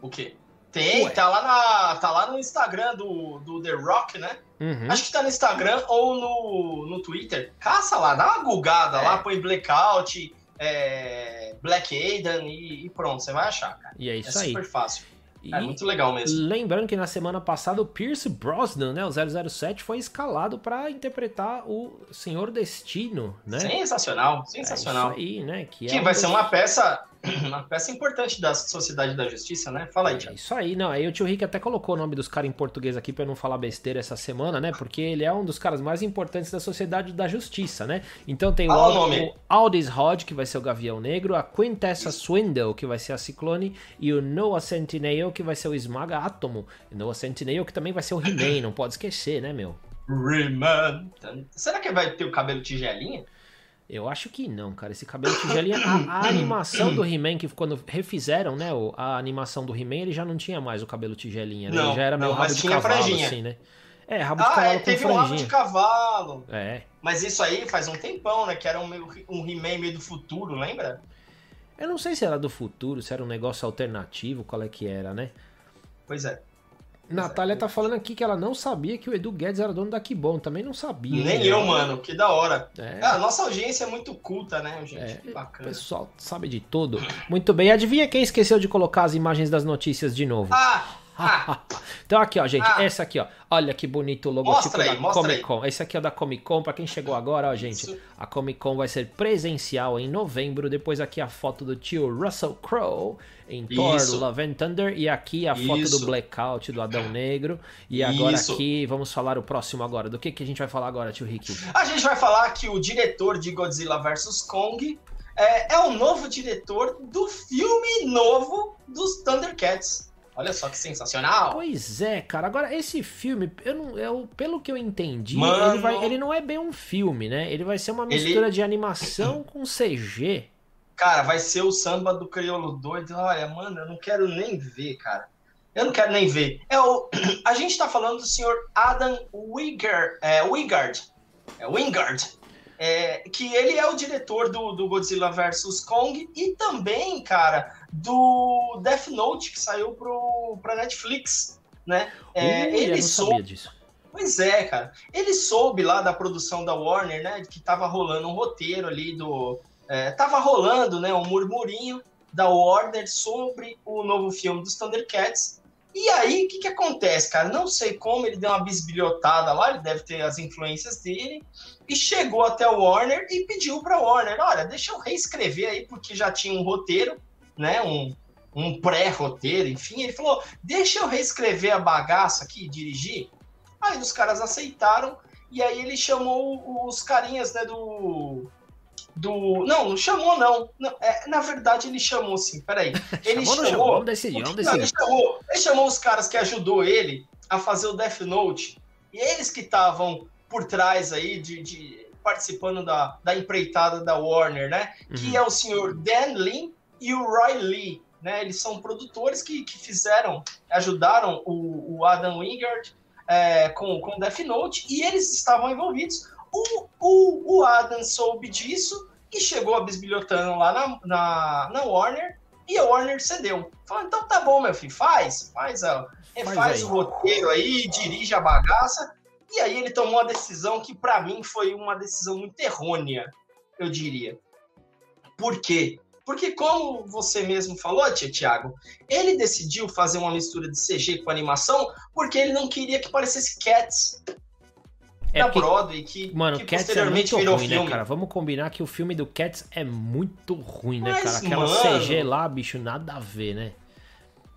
O quê? Tem, Ué. tá lá, na, tá lá no Instagram do, do The Rock, né? Uhum. Acho que tá no Instagram ou no, no Twitter. Caça lá, dá uma gulgada é. lá, põe Blackout, é, Black Aiden e, e, pronto, você vai achar, cara. E é isso é aí. super fácil. E é muito legal mesmo. Lembrando que na semana passada o Pierce Brosnan, né, o 007, foi escalado para interpretar o Senhor Destino, né? Sensacional, sensacional. É isso aí, né? Que, que é vai ser uma peça uma peça importante da Sociedade da Justiça, né? Fala aí, Thiago. Isso aí, não. Aí o tio Rick até colocou o nome dos caras em português aqui para não falar besteira essa semana, né? Porque ele é um dos caras mais importantes da Sociedade da Justiça, né? Então tem o, o, o Aldis Hodge, que vai ser o Gavião Negro, a Quintessa Swindle, que vai ser a Ciclone, e o Noah Centineo, que vai ser o Esmaga Átomo. Noah Centineo, que também vai ser o He-Man, não pode esquecer, né, meu? He-Man. Será que vai ter o cabelo tigelinha? Eu acho que não, cara. Esse cabelo tigelinha. A, a animação do He-Man, que quando refizeram, né? A animação do He-Man, ele já não tinha mais o cabelo tigelinha, né? Não, ele já era meio rabo de cavalo, franjinha. assim, né? É, rabo de ah, cavalo é, teve um rabo de cavalo. É. Mas isso aí faz um tempão, né? Que era um, um He-Man meio do futuro, lembra? Eu não sei se era do futuro, se era um negócio alternativo, qual é que era, né? Pois é. Natália tá falando aqui que ela não sabia que o Edu Guedes era dono da Kibon. Também não sabia. Nem né? eu, mano. Que da hora. É. Ah, a nossa audiência é muito culta, né, gente? É, que bacana. O pessoal sabe de tudo. Muito bem. Adivinha quem esqueceu de colocar as imagens das notícias de novo? Ah! Ah. então aqui, ó, gente, ah. essa aqui, ó. Olha que bonito o logotipo aí, da Comic Con. Esse aqui é da Comic Con, para quem chegou agora, ó, gente. Isso. A Comic Con vai ser presencial em novembro. Depois aqui a foto do tio Russell Crowe em Thor Love and Thunder e aqui a Isso. foto do Blackout do Adão Negro. E agora Isso. aqui vamos falar o próximo agora. Do que que a gente vai falar agora, tio Rick? A gente vai falar que o diretor de Godzilla vs Kong é, é o novo diretor do filme novo dos Thundercats. Olha só que sensacional. Pois é, cara. Agora, esse filme, eu não, eu, pelo que eu entendi, Mano... ele, vai, ele não é bem um filme, né? Ele vai ser uma mistura ele... de animação com CG. Cara, vai ser o samba do crioulo doido. Olha, mano, eu não quero nem ver, cara. Eu não quero nem ver. É o, a gente tá falando do senhor Adam Wingard. É, Wingard. É Wingard é, que ele é o diretor do, do Godzilla vs Kong e também, cara, do Death Note, que saiu pro, pra Netflix, né? É, uh, ele soube... disso. Pois é, cara. Ele soube lá da produção da Warner, né? Que tava rolando um roteiro ali do... É, tava rolando, né? Um murmurinho da Warner sobre o novo filme dos Thundercats. E aí, o que, que acontece, cara? Não sei como ele deu uma bisbilhotada lá, ele deve ter as influências dele, e chegou até o Warner e pediu para Warner: olha, deixa eu reescrever aí, porque já tinha um roteiro, né? Um, um pré-roteiro, enfim. Ele falou: deixa eu reescrever a bagaça aqui, dirigir. Aí os caras aceitaram, e aí ele chamou os carinhas né, do, do. Não, não chamou, não. não é, na verdade, ele chamou sim. Peraí. Ele chamou. chamou, chamou? Vamos decidir, vamos decidir. Ele chamou, ele chamou os caras que ajudou ele a fazer o Death Note. E eles que estavam por trás aí de, de, participando da, da empreitada da Warner, né? Uhum. Que é o senhor Dan Lin e o Roy Lee. Né? Eles são produtores que, que fizeram, ajudaram o, o Adam Wingard é, com, com Death Note e eles estavam envolvidos. O, o, o Adam soube disso e chegou a bisbilhotando lá na, na, na, Warner e a Warner cedeu. Falou, então tá bom, meu filho, faz, faz, ó, faz, faz o roteiro aí, dirige a bagaça. E aí ele tomou uma decisão que para mim foi uma decisão muito errônea, eu diria. Por quê? Porque como você mesmo falou, tia Tiago, ele decidiu fazer uma mistura de CG com animação porque ele não queria que parecesse Cats. É da Broadway, que, mano, que Cats é muito ruim, né, filme. né, cara? Vamos combinar que o filme do Cats é muito ruim, né, Mas, cara? Aquela mano, CG lá, bicho, nada a ver, né?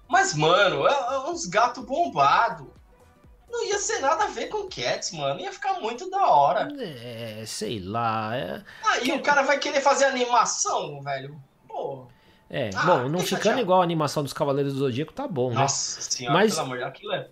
Mas, mano, é, é uns gatos bombados. Não ia ser nada a ver com Cats, mano. Ia ficar muito da hora. É, sei lá. É... Aí que... o cara vai querer fazer animação, velho. Pô. É, ah, bom, não ficando igual a animação dos Cavaleiros do Zodíaco, tá bom, né? Nossa senhora, Mas... pelo amor de Deus, aquilo é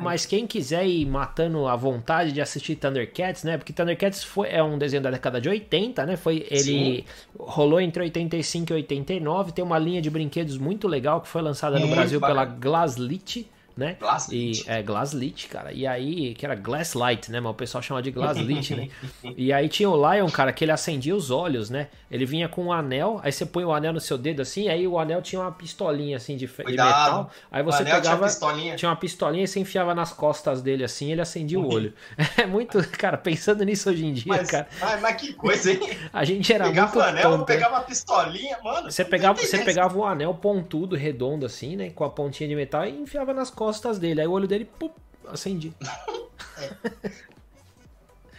mas quem quiser ir matando a vontade de assistir Thundercats, né? Porque Thundercats foi, é um desenho da década de 80, né? Foi, ele Sim. rolou entre 85 e 89. Tem uma linha de brinquedos muito legal que foi lançada no Brasil pela Glaslit, né? Glasslit. E, é, Glasslit, cara. E aí, que era Glasslight, né? Mas o pessoal chama de Glasslit, né? E aí tinha o Lion, cara, que ele acendia os olhos, né? Ele vinha com um anel, aí você põe o anel no seu dedo assim, aí o anel tinha uma pistolinha assim de, de metal. Aí você pegava. Tinha, pistolinha. tinha uma pistolinha e você enfiava nas costas dele assim, ele acendia o olho. É muito, cara, pensando nisso hoje em dia, mas, cara. Mas, mas que coisa, hein? A gente era pegava muito o anel, tonto, pegava a pistolinha, mano. Você pegava, você pegava um anel pontudo, redondo assim, né, com a pontinha de metal e enfiava nas costas dele. Aí o olho dele, pum, acendia. É.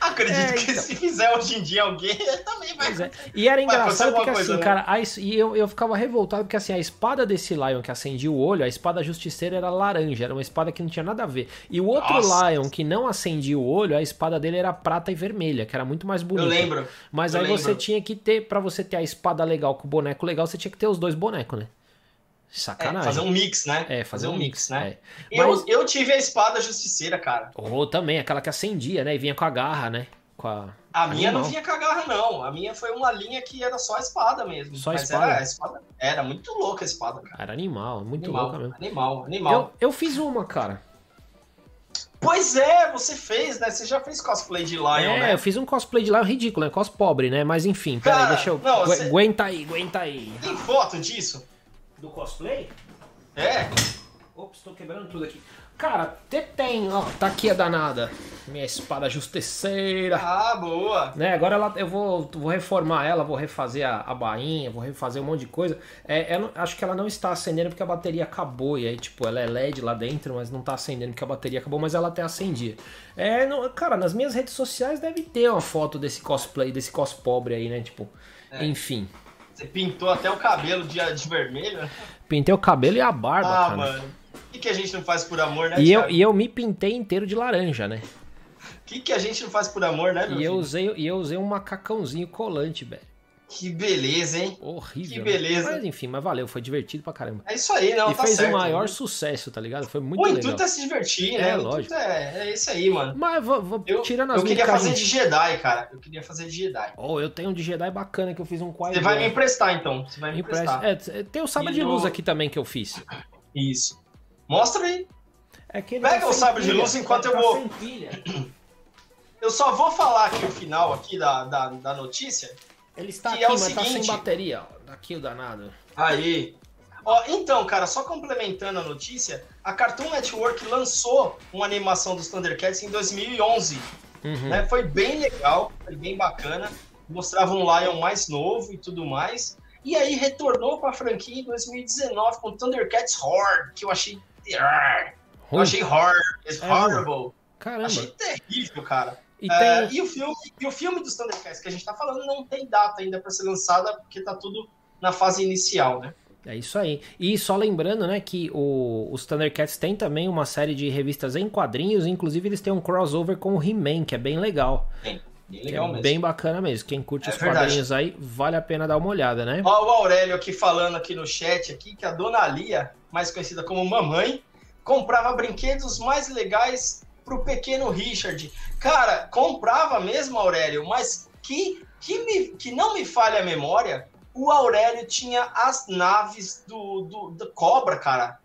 Acredito é, que então. se fizer hoje em dia alguém, também vai. É. E era engraçado porque assim, né? cara, a, e eu, eu ficava revoltado porque assim, a espada desse Lion que acendia o olho, a espada justiceira era laranja, era uma espada que não tinha nada a ver. E o outro Nossa. Lion que não acendia o olho, a espada dele era prata e vermelha, que era muito mais bonita. Eu lembro. Mas eu aí lembro. você tinha que ter, para você ter a espada legal com o boneco legal, você tinha que ter os dois bonecos, né? Sacanagem. É, fazer um mix, né? É, fazer, fazer um, mix, mix né? É. Eu, Mas... eu tive a espada justiceira, cara. Ou também, aquela que acendia, né? E vinha com a garra, né? Com a... a minha não vinha com a garra, não. A minha foi uma linha que era só a espada mesmo. Só a espada? Era, a espada. Era muito louca a espada, cara. Era animal, muito animal, louca mesmo. Animal, animal. Eu, eu fiz uma, cara. Pois é, você fez, né? Você já fez cosplay de Lion, é, né? eu fiz um cosplay de Lion ridículo, né? Cos pobre, né? Mas enfim, peraí, deixa eu. Não, você... Aguenta aí, aguenta aí. Tem foto disso? Do cosplay? É. Ops, tô quebrando tudo aqui. Cara, tem, ó, tá aqui a danada. Minha espada justiceira. Ah, boa. Né, agora ela, eu vou, vou reformar ela, vou refazer a, a bainha, vou refazer um monte de coisa. É, é, acho que ela não está acendendo porque a bateria acabou. E aí, tipo, ela é LED lá dentro, mas não tá acendendo porque a bateria acabou, mas ela até acendia. É, não, cara, nas minhas redes sociais deve ter uma foto desse cosplay, desse cos pobre aí, né? Tipo, é. enfim. Você pintou até o cabelo de, de vermelho? Pintei o cabelo e a barba, ah, cara. mano. O que, que a gente não faz por amor, né, e eu, e eu me pintei inteiro de laranja, né? O que, que a gente não faz por amor, né, meu e eu usei E eu usei um macacãozinho colante, velho. Que beleza, hein? Horrível. Que beleza. Mas enfim, mas valeu, foi divertido pra caramba. É isso aí, não, e tá fez certo, o maior né? sucesso, tá ligado? Foi muito Pô, legal. O intuito é se divertir, né? É, lógico. É, é isso aí, mano. Mas vou, vou eu, tirando as Eu queria fazer de Jedi, cara. Eu queria fazer de Jedi. Oh, eu tenho um de Jedi bacana que eu fiz um quadro. Você vai me emprestar, então. Você vai me emprestar. É, tem o sabre de luz aqui também que eu fiz. Isso. Mostra aí. É que Pega tá o sabre de luz enquanto eu tá vou... Eu só vou falar aqui o final aqui da, da, da notícia ele está que aqui, é mas seguinte... tá sem bateria, ó. Daqui o danado. Aí. Ó, então, cara, só complementando a notícia, a Cartoon Network lançou uma animação dos Thundercats em 2011. Uhum. Né? Foi bem legal, foi bem bacana. Mostrava um Lion mais novo e tudo mais. E aí retornou para a franquia em 2019 com Thundercats Horde, que eu achei. Eu achei horror, é horrible. Caramba. Achei terrível, cara. E, é, e, o filme, e o filme dos Thundercats que a gente tá falando não tem data ainda para ser lançada, porque tá tudo na fase inicial, né? É isso aí. E só lembrando, né, que o, os Thundercats tem também uma série de revistas em quadrinhos, inclusive eles têm um crossover com o He-Man, que é bem legal. Bem, bem legal é mesmo. Bem bacana mesmo. Quem curte é os verdade. quadrinhos aí, vale a pena dar uma olhada, né? Ó, o Aurélio aqui falando aqui no chat aqui que a Dona Lia, mais conhecida como Mamãe, comprava brinquedos mais legais pro pequeno Richard. Cara, comprava mesmo, Aurélio, mas que, que, me, que não me falha a memória, o Aurélio tinha as naves do, do, do Cobra, cara.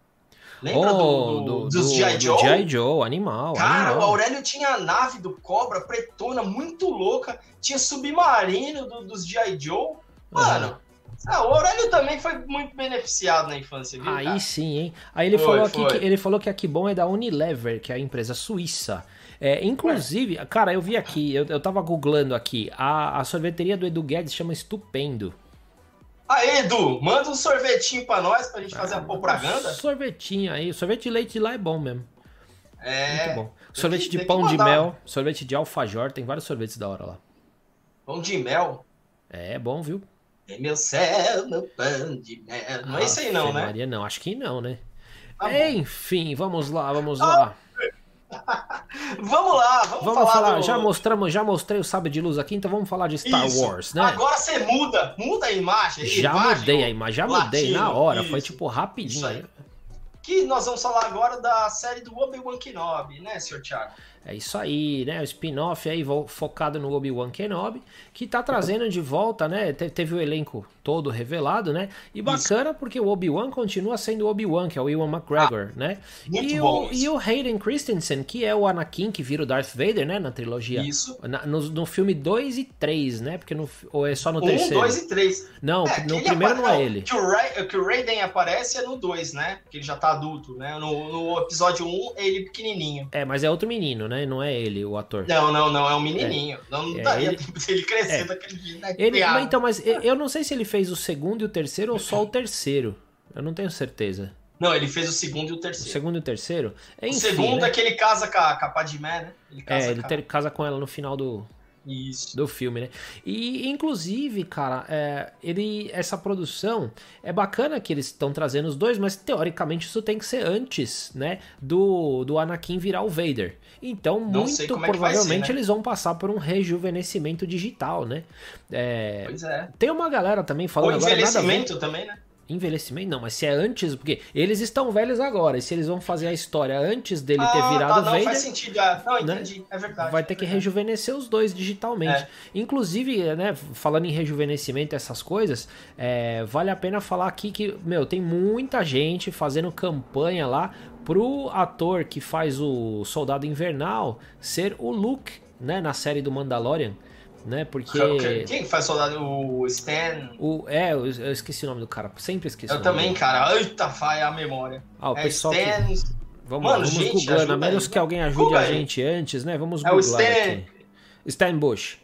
Lembra oh, do, do, dos G.I. Joe? G.I. Joe, animal. Cara, animal. o Aurélio tinha a nave do Cobra, pretona, muito louca. Tinha submarino do, dos G.I. Joe. Mano. Ah, o Aurélio também foi muito beneficiado na infância, viu? Aí cara? sim, hein? Aí ele, foi, falou aqui que, ele falou que a Kibon é da Unilever, que é a empresa suíça. É, inclusive, cara, eu vi aqui, eu, eu tava googlando aqui, a, a sorveteria do Edu Guedes chama Estupendo. Ah, Edu, manda um sorvetinho pra nós pra gente fazer a propaganda. Um sorvetinho aí, sorvete de leite de lá é bom mesmo. É. Muito bom. Sorvete que, de pão de mel, sorvete de alfajor, tem vários sorvetes da hora lá. Pão de mel? É bom, viu? É meu céu, meu pão de mel. Não é isso aí não, né? Maria, não, acho que não, né? Tá Enfim, vamos lá, vamos lá. vamos lá, vamos, vamos falar. falar do... Já mostramos, já mostrei o sabre de luz aqui, então vamos falar de Star isso. Wars, né? Agora você muda, muda a imagem. Já imagem, mudei a imagem, já latino, mudei na hora, isso. foi tipo rapidinho. que nós vamos falar agora da série do Obi-Wan Kenobi, né, senhor Thiago? É isso aí, né? O spin-off aí focado no Obi-Wan Kenobi, que tá trazendo de volta, né? teve o elenco todo revelado, né? E bacana isso. porque o Obi-Wan continua sendo o Obi-Wan, que é o Ewan McGregor, ah, né? E, o, e o Hayden Christensen, que é o Anakin que vira o Darth Vader, né? Na trilogia. Isso. Na, no, no filme 2 e 3, né? Porque no, ou é só no um, terceiro? 1, 2 e 3. Não, é, no primeiro não é ele. Que o, Ray, que o Raiden aparece é no 2, né? Que ele já tá adulto, né? No, no episódio 1, um, ele pequenininho. É, mas é outro menino, né? Não é ele, o ator. Não, não, não, é um menininho. É. Não, não é, daria ele... tempo dele crescer é. daquele jeito. Né? Ele, mas, então, mas eu não sei se ele fez o segundo e o terceiro ou só o terceiro. Eu não tenho certeza. Não, ele fez o segundo e o terceiro. O segundo e o terceiro? Enfim, o segundo né? é que ele casa com a, com a Padmé, né? Ele casa é, ele ter, casa com ela no final do, isso. Do filme, né? E, inclusive, cara, é, ele, essa produção é bacana que eles estão trazendo os dois, mas teoricamente isso tem que ser antes, né? Do, do Anakin virar o Vader. Então, Não muito provavelmente é ser, né? eles vão passar por um rejuvenescimento digital, né? É, pois é. Tem uma galera também falando Ou envelhecimento agora. também, né? Envelhecimento não, mas se é antes, porque eles estão velhos agora, e se eles vão fazer a história antes dele ah, ter virado tá, não, Vader, faz sentido, é. não, né, entendi, é verdade. Vai ter que rejuvenescer os dois digitalmente. É. Inclusive, né, falando em rejuvenescimento essas coisas, é, vale a pena falar aqui que, meu, tem muita gente fazendo campanha lá pro ator que faz o Soldado Invernal ser o Luke, né, na série do Mandalorian né? Porque. Quem faz soldado? O Stan? O, é, eu, eu esqueci o nome do cara. Sempre esqueci. Eu também, dele. cara. Eita, vai a memória. Ah, o é pessoal. Stan... Que... Vamos, Mano, vamos gente, googlando. A menos aí. que alguém ajude Google a gente aí. antes, né? Vamos é googlar Stan... aqui. Stan Bush.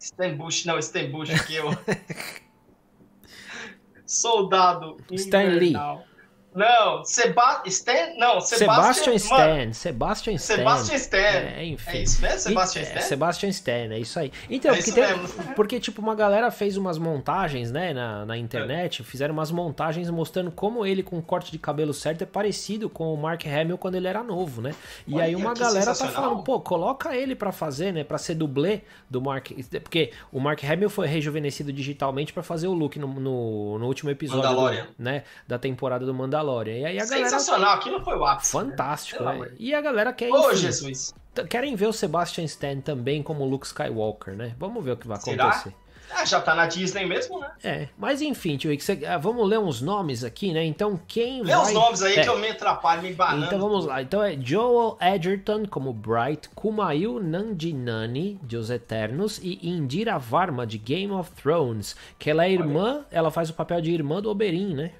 Stan Bush, não, Stan Bush aqui eu. Soldado Stan Lee. Não, Seba Stan, não, Sebastian, Sebastian Stan. Sebastian Stan. Sebastian Stan. É, enfim. É isso mesmo, Sebastian Stan? É, Sebastian Stan, é isso aí. Então, é porque, tem, porque, tipo, uma galera fez umas montagens, né, na, na internet, é. fizeram umas montagens mostrando como ele, com o corte de cabelo certo, é parecido com o Mark Hamill quando ele era novo, né? E Olha, aí uma galera tá falando, pô, coloca ele pra fazer, né, pra ser dublê do Mark... Porque o Mark Hamill foi rejuvenescido digitalmente pra fazer o look no, no, no último episódio, do, né, da temporada do Mandalorian. Mandalorian. E aí a galera... Sensacional, aquilo foi o ápice. Né? Fantástico, né? né? E a galera quer. Ô, Jesus! Querem ver o Sebastian Stan também como Luke Skywalker, né? Vamos ver o que vai Será? acontecer. Ah, já tá na Disney mesmo, né? É, mas enfim, tio, ah, vamos ler uns nomes aqui, né? Então, quem Lê vai... os nomes aí é. que eu me atrapalho, me banando. Então vamos lá. Então é Joel Edgerton como Bright, Kumail Nandinani, de Os Eternos, e Indira Varma, de Game of Thrones, que ela é irmã, ela faz o papel de irmã do Oberyn, né?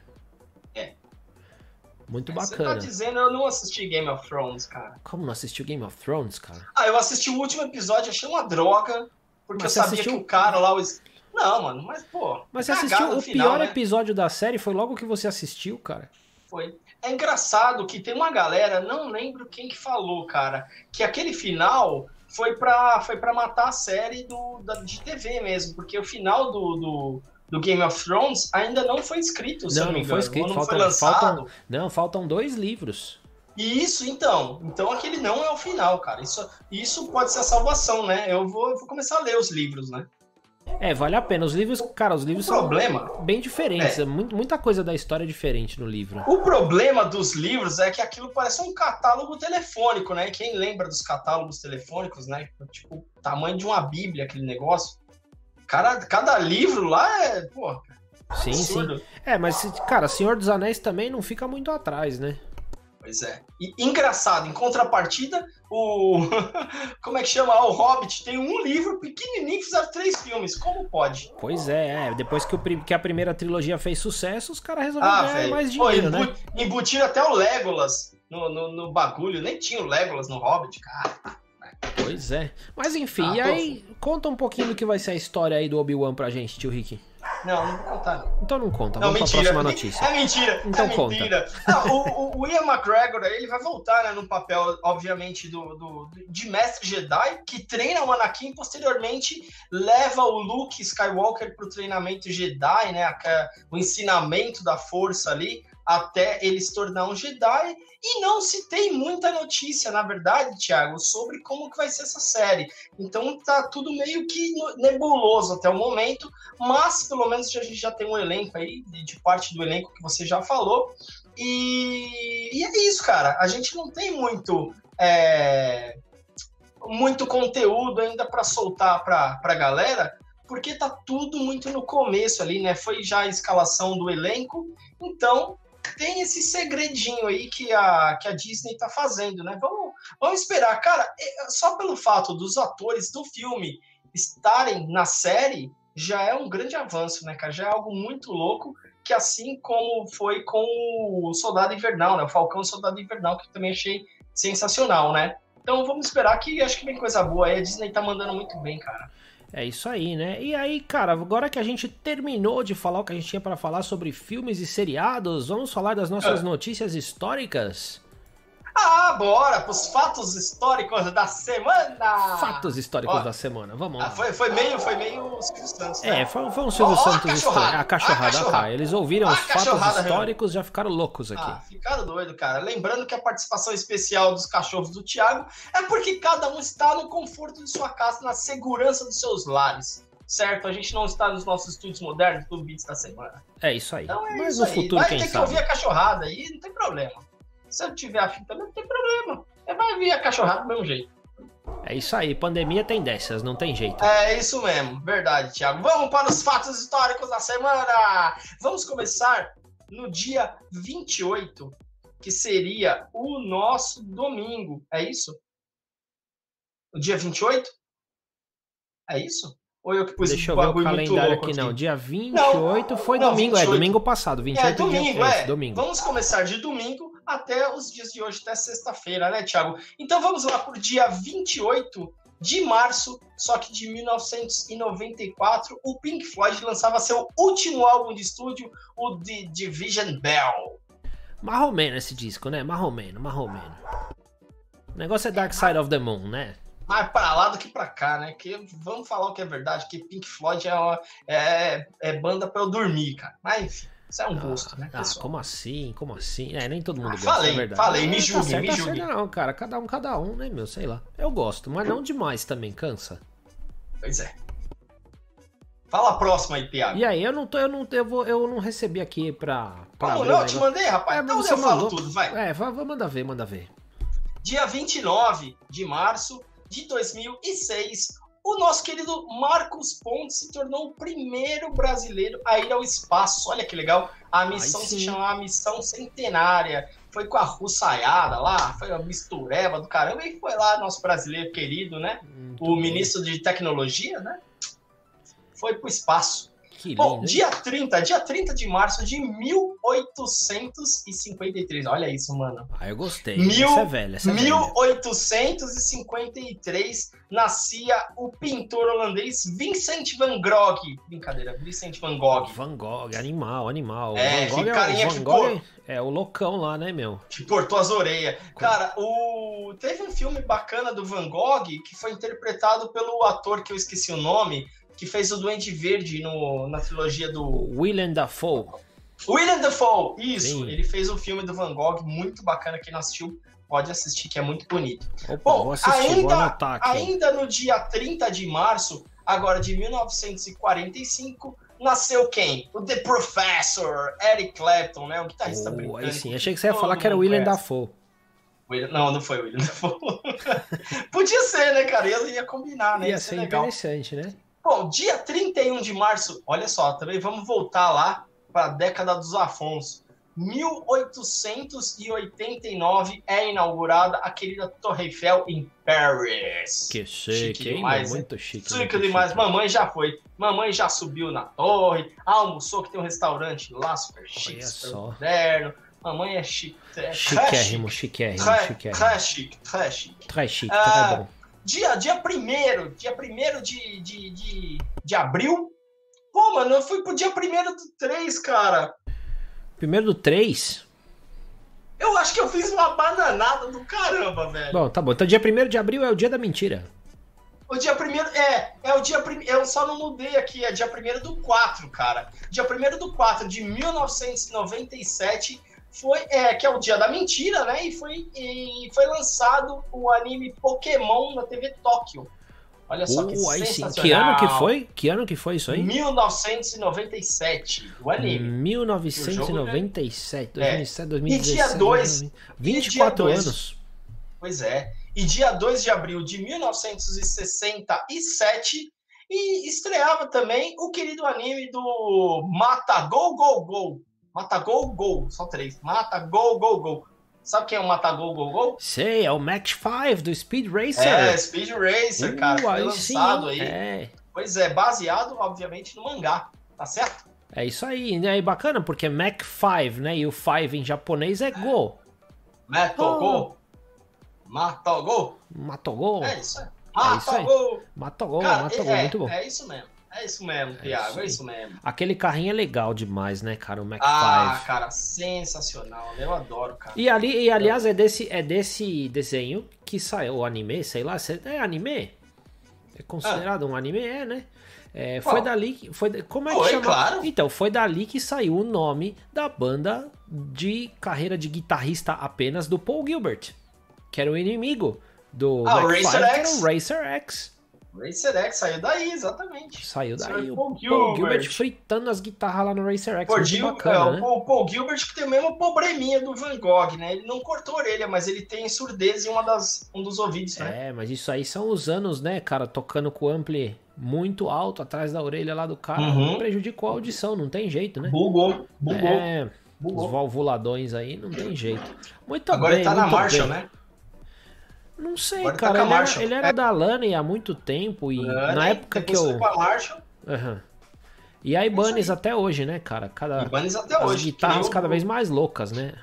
Muito bacana. Você tá dizendo, eu não assisti Game of Thrones, cara. Como não assistiu Game of Thrones, cara? Ah, eu assisti o último episódio, achei uma droga, porque mas eu sabia assistiu... que o cara lá... O... Não, mano, mas pô... Mas você assistiu o final, pior né? episódio da série, foi logo que você assistiu, cara? Foi. É engraçado que tem uma galera, não lembro quem que falou, cara, que aquele final foi pra, foi pra matar a série do, da, de TV mesmo, porque o final do, do do Game of Thrones ainda não foi escrito, se não, não me engano. Foi escrito, não falta, foi lançado. Faltam, não, faltam dois livros. Isso, então. Então aquele não é o final, cara. Isso, isso pode ser a salvação, né? Eu vou, eu vou começar a ler os livros, né? É, vale a pena. Os livros, cara, os livros o problema, são bem diferentes. É. Muita coisa da história é diferente no livro. O problema dos livros é que aquilo parece um catálogo telefônico, né? Quem lembra dos catálogos telefônicos, né? Tipo, tamanho de uma bíblia, aquele negócio. Cara, cada livro lá é, pô, Sim, absurdo. sim. É, mas, cara, Senhor dos Anéis também não fica muito atrás, né? Pois é. E engraçado, em contrapartida, o. Como é que chama? O Hobbit tem um livro pequenininho, fizeram três filmes. Como pode? Pois é, é. Depois que, o, que a primeira trilogia fez sucesso, os caras resolveram ah, ganhar mais dinheiro, Pô, né? Embutiram até o Legolas no, no, no bagulho. Nem tinha o Legolas no Hobbit, cara. Pois é. Mas enfim, ah, e aí, conta um pouquinho do que vai ser a história aí do Obi-Wan pra gente, tio Rick. Não, não vou contar. Então não conta, não, vamos mentira. pra próxima notícia. É mentira, então é conta. mentira. Não, o, o, Ian McGregor, ele vai voltar né, no papel, obviamente, do, do, de mestre Jedi, que treina o Anakin e posteriormente leva o Luke Skywalker pro treinamento Jedi, né, o ensinamento da força ali, até ele se tornar um Jedi. E não se tem muita notícia, na verdade, Thiago, sobre como que vai ser essa série. Então tá tudo meio que nebuloso até o momento, mas pelo menos a gente já tem um elenco aí, de parte do elenco que você já falou. E, e é isso, cara. A gente não tem muito. É, muito conteúdo ainda para soltar para a galera, porque tá tudo muito no começo ali, né? Foi já a escalação do elenco, então tem esse segredinho aí que a, que a Disney tá fazendo, né? Vamos, vamos esperar. Cara, é, só pelo fato dos atores do filme estarem na série, já é um grande avanço, né, cara? Já é algo muito louco, que assim como foi com o Soldado Invernal, né? O Falcão Soldado Invernal, que eu também achei sensacional, né? Então vamos esperar que acho que vem coisa boa aí. A Disney tá mandando muito bem, cara. É isso aí, né? E aí, cara, agora que a gente terminou de falar o que a gente tinha para falar sobre filmes e seriados, vamos falar das nossas é. notícias históricas? Ah, bora para os fatos históricos da semana! Fatos históricos Ó, da semana, vamos lá. Ah, foi, foi, meio, foi meio Silvio Santos. Né? É, foi, foi um Silvio oh, Santos histórico. A cachorrada, a cachorrada. Tá. Eles ouviram a os fatos históricos e já ficaram loucos aqui. Ah, ficaram doidos, cara. Lembrando que a participação especial dos cachorros do Thiago é porque cada um está no conforto de sua casa, na segurança dos seus lares certo? A gente não está nos nossos estúdios modernos do Beats da semana. É isso aí. Então é Mas isso no aí. futuro, Vai quem ter sabe. que ouvir a cachorrada aí, não tem problema. Se eu tiver afim também, não tem problema. É, vai vir a cachorrada do mesmo jeito. É isso aí, pandemia tem dessas, não tem jeito. É isso mesmo, verdade, Thiago. Vamos para os fatos históricos da semana. Vamos começar no dia 28, que seria o nosso domingo. É isso? O dia 28? É isso? Ou eu que pus Deixa eu ver o calendário aqui, não. Dia 28 não, foi não, domingo, 28. é domingo passado. 28 é domingo, é. Domingo. Vamos começar de domingo até os dias de hoje, até sexta-feira, né, Thiago? Então vamos lá por dia 28 de março, só que de 1994, o Pink Floyd lançava seu último álbum de estúdio, o The Division Bell. Marromeno esse disco, né? Marromeno, marromeno. O negócio é Dark Side of the Moon, né? mais para lá do que para cá, né? Que vamos falar o que é verdade, que Pink Floyd é, uma, é, é banda para eu dormir, cara. Mas enfim, isso é um ah, gosto, né? Ah, como assim? Como assim? É, nem todo mundo ah, gosta, falei, é verdade. Falei, me julgue, tá me julgue. Não, cara, cada um, cada um, né, meu? Sei lá. Eu gosto, mas não demais também, cansa. Pois é. Fala a próxima aí, Thiago. E aí, eu não tô, eu não, eu vou, eu não recebi aqui pra. pra não? Eu te mandei, rapaz. É, então eu falo tudo, vai. É, vai, manda ver, manda ver. Dia 29 de março, de 2006, o nosso querido Marcos Pontes se tornou o primeiro brasileiro a ir ao espaço. Olha que legal. A missão se chama Missão Centenária. Foi com a russaiada lá, foi uma mistureba do caramba. E foi lá nosso brasileiro querido, né? Muito o ministro de Tecnologia, né? Foi pro espaço. Que Bom, lindo, dia 30, dia 30 de março de 1853. Olha isso, mano. Ah, eu gostei. Mil, essa é velha, essa 1853 velha. nascia o pintor holandês Vincent van Gogh. Brincadeira, Vincent van Gogh. Van Gogh, animal, animal. É, Van Gogh é, carinha Van Gogh é, é, o loucão lá, né, meu? Que portou as orelhas. Cara, o... teve um filme bacana do Van Gogh que foi interpretado pelo ator que eu esqueci o nome, que fez o Duende Verde no, na trilogia do. William Dafoe. William Dafoe, isso. Sim. Ele fez um filme do Van Gogh muito bacana. Quem não assistiu, pode assistir, que é muito bonito. Opa, Bom, assistir, ainda, ainda no dia 30 de março, agora de 1945, nasceu quem? O The Professor, Eric Clapton, né? O guitarrista oh, britânico. Aí sim, achei que você ia falar que era William Dafoe. Não, não foi o William Dafoe. Podia ser, né, cara? Ia, ia combinar, né? Ia, ia ser, ser interessante, né? Bom, dia 31 de março, olha só, também vamos voltar lá para a década dos Afonso. 1889 é inaugurada a querida Torre Eiffel em Paris. Que chique, chique demais, Muito chique. Chique muito demais. Chique. Mamãe já foi. Mamãe já subiu na torre, almoçou que tem um restaurante lá super chique, super moderno. Mamãe é chique. É chiquérrimo, chiquérrimo, chiquérrimo. Très chique, très chique. Très chique, ah, bom. Dia, dia primeiro, dia primeiro de, de, de, de abril. Pô, mano, eu fui pro dia primeiro do 3, cara. Primeiro do 3? Eu acho que eu fiz uma bananada do caramba, velho. Bom, tá bom. Então dia 1 de abril é o dia da mentira. O dia primeiro. É, é o dia primeiro. Eu só não mudei aqui, é dia 1 do 4, cara. Dia 1 do 4 de 1997 foi é, que é o Dia da Mentira, né? E foi, e foi lançado o anime Pokémon na TV Tóquio. Olha só que uh, sensacional. Que ano que foi? Que ano que foi isso aí? 1997, o anime. 1997, 2007, 2017. E dia 2... 24 dia anos. Pois é. E dia 2 de abril de 1967 e estreava também o querido anime do Mata Go Go Go. Mata Go Go, só três. Mata Go Go Go. Sabe quem é o Mata Go Go Go? Sei, é o Match 5 do Speed Racer. É, Speed Racer, uh, cara. Foi lançado sim, aí. É. Pois é, baseado, obviamente, no mangá. Tá certo? É isso aí, né? E bacana, porque é Mac 5, né? E o 5 em japonês é Go. Matogo. Oh. Matogo. Matogo. É isso aí. Matogol! Matogol, Matogol, é, muito bom. É isso mesmo. É isso mesmo, Thiago, é, é isso mesmo. Aquele carrinho é legal demais, né, cara? O Mac ah, 5. cara, sensacional. Eu adoro, cara. E, ali, e aliás, é desse, é desse desenho que saiu o anime, sei lá. É anime? É considerado ah. um anime? É, né? É, foi dali que. Foi, como é que foi, chama? Claro. Então, foi dali que saiu o nome da banda de carreira de guitarrista apenas do Paul Gilbert, que era o inimigo do ah, McFly, Racer X. o Racer X. Racer X saiu daí, exatamente. Saiu daí. O Paul Gilbert. Paul Gilbert fritando as guitarras lá no Racer X. Paul, Gil, bacana, é, né? o Paul Gilbert que tem o mesmo probleminha do Van Gogh, né? Ele não cortou a orelha, mas ele tem surdez em uma das, um dos ouvidos, né? É, mas isso aí são os anos, né, cara, tocando com o ampli muito alto atrás da orelha lá do cara. Uhum. Prejudicou a audição, não tem jeito, né? Bugou, bugou. É, bugou. os valvuladões aí, não tem jeito. Muito Agora bem, ele tá na Marshall, né? Não sei, Agora cara. Tá ele, era, ele, era, é. da Lani há muito tempo e na época que eu. Uhum. E a Ibanez até hoje, né, cara? Cada, Ibanez até as hoje. guitarras cada vez mais loucas, né?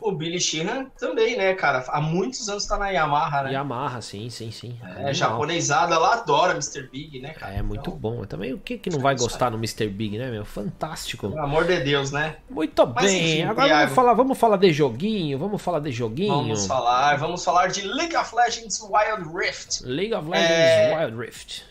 O Billy Sheehan também, né, cara? Há muitos anos tá na Yamaha, né? Yamaha, sim, sim, sim. É, é japonesada, ela adora Mr. Big, né, cara? É, muito então, bom. Também o que que não vai gostar no Mr. Big, né, meu? Fantástico. Pelo amor de Deus, né? Muito Mas, bem. Enfim, Agora Thiago, vamos falar, vamos falar de joguinho, vamos falar de joguinho. Vamos falar, vamos falar de League of Legends Wild Rift. League of Legends é... Wild Rift.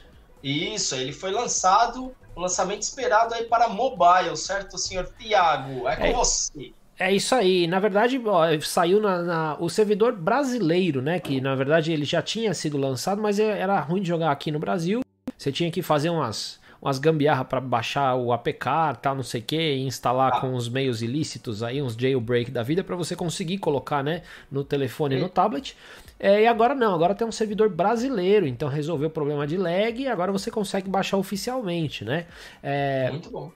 Isso, ele foi lançado um lançamento esperado aí para mobile, certo, senhor Tiago? É com é, você. É isso aí. Na verdade, ó, saiu na, na, o servidor brasileiro, né? Que na verdade ele já tinha sido lançado, mas é, era ruim de jogar aqui no Brasil. Você tinha que fazer umas, umas gambiarra para baixar o APK, tal, não sei o que, e instalar ah. com os meios ilícitos aí, uns jailbreak da vida para você conseguir colocar, né, no telefone e no tablet. É, e agora não, agora tem um servidor brasileiro, então resolveu o problema de lag e agora você consegue baixar oficialmente, né? É, Muito bom.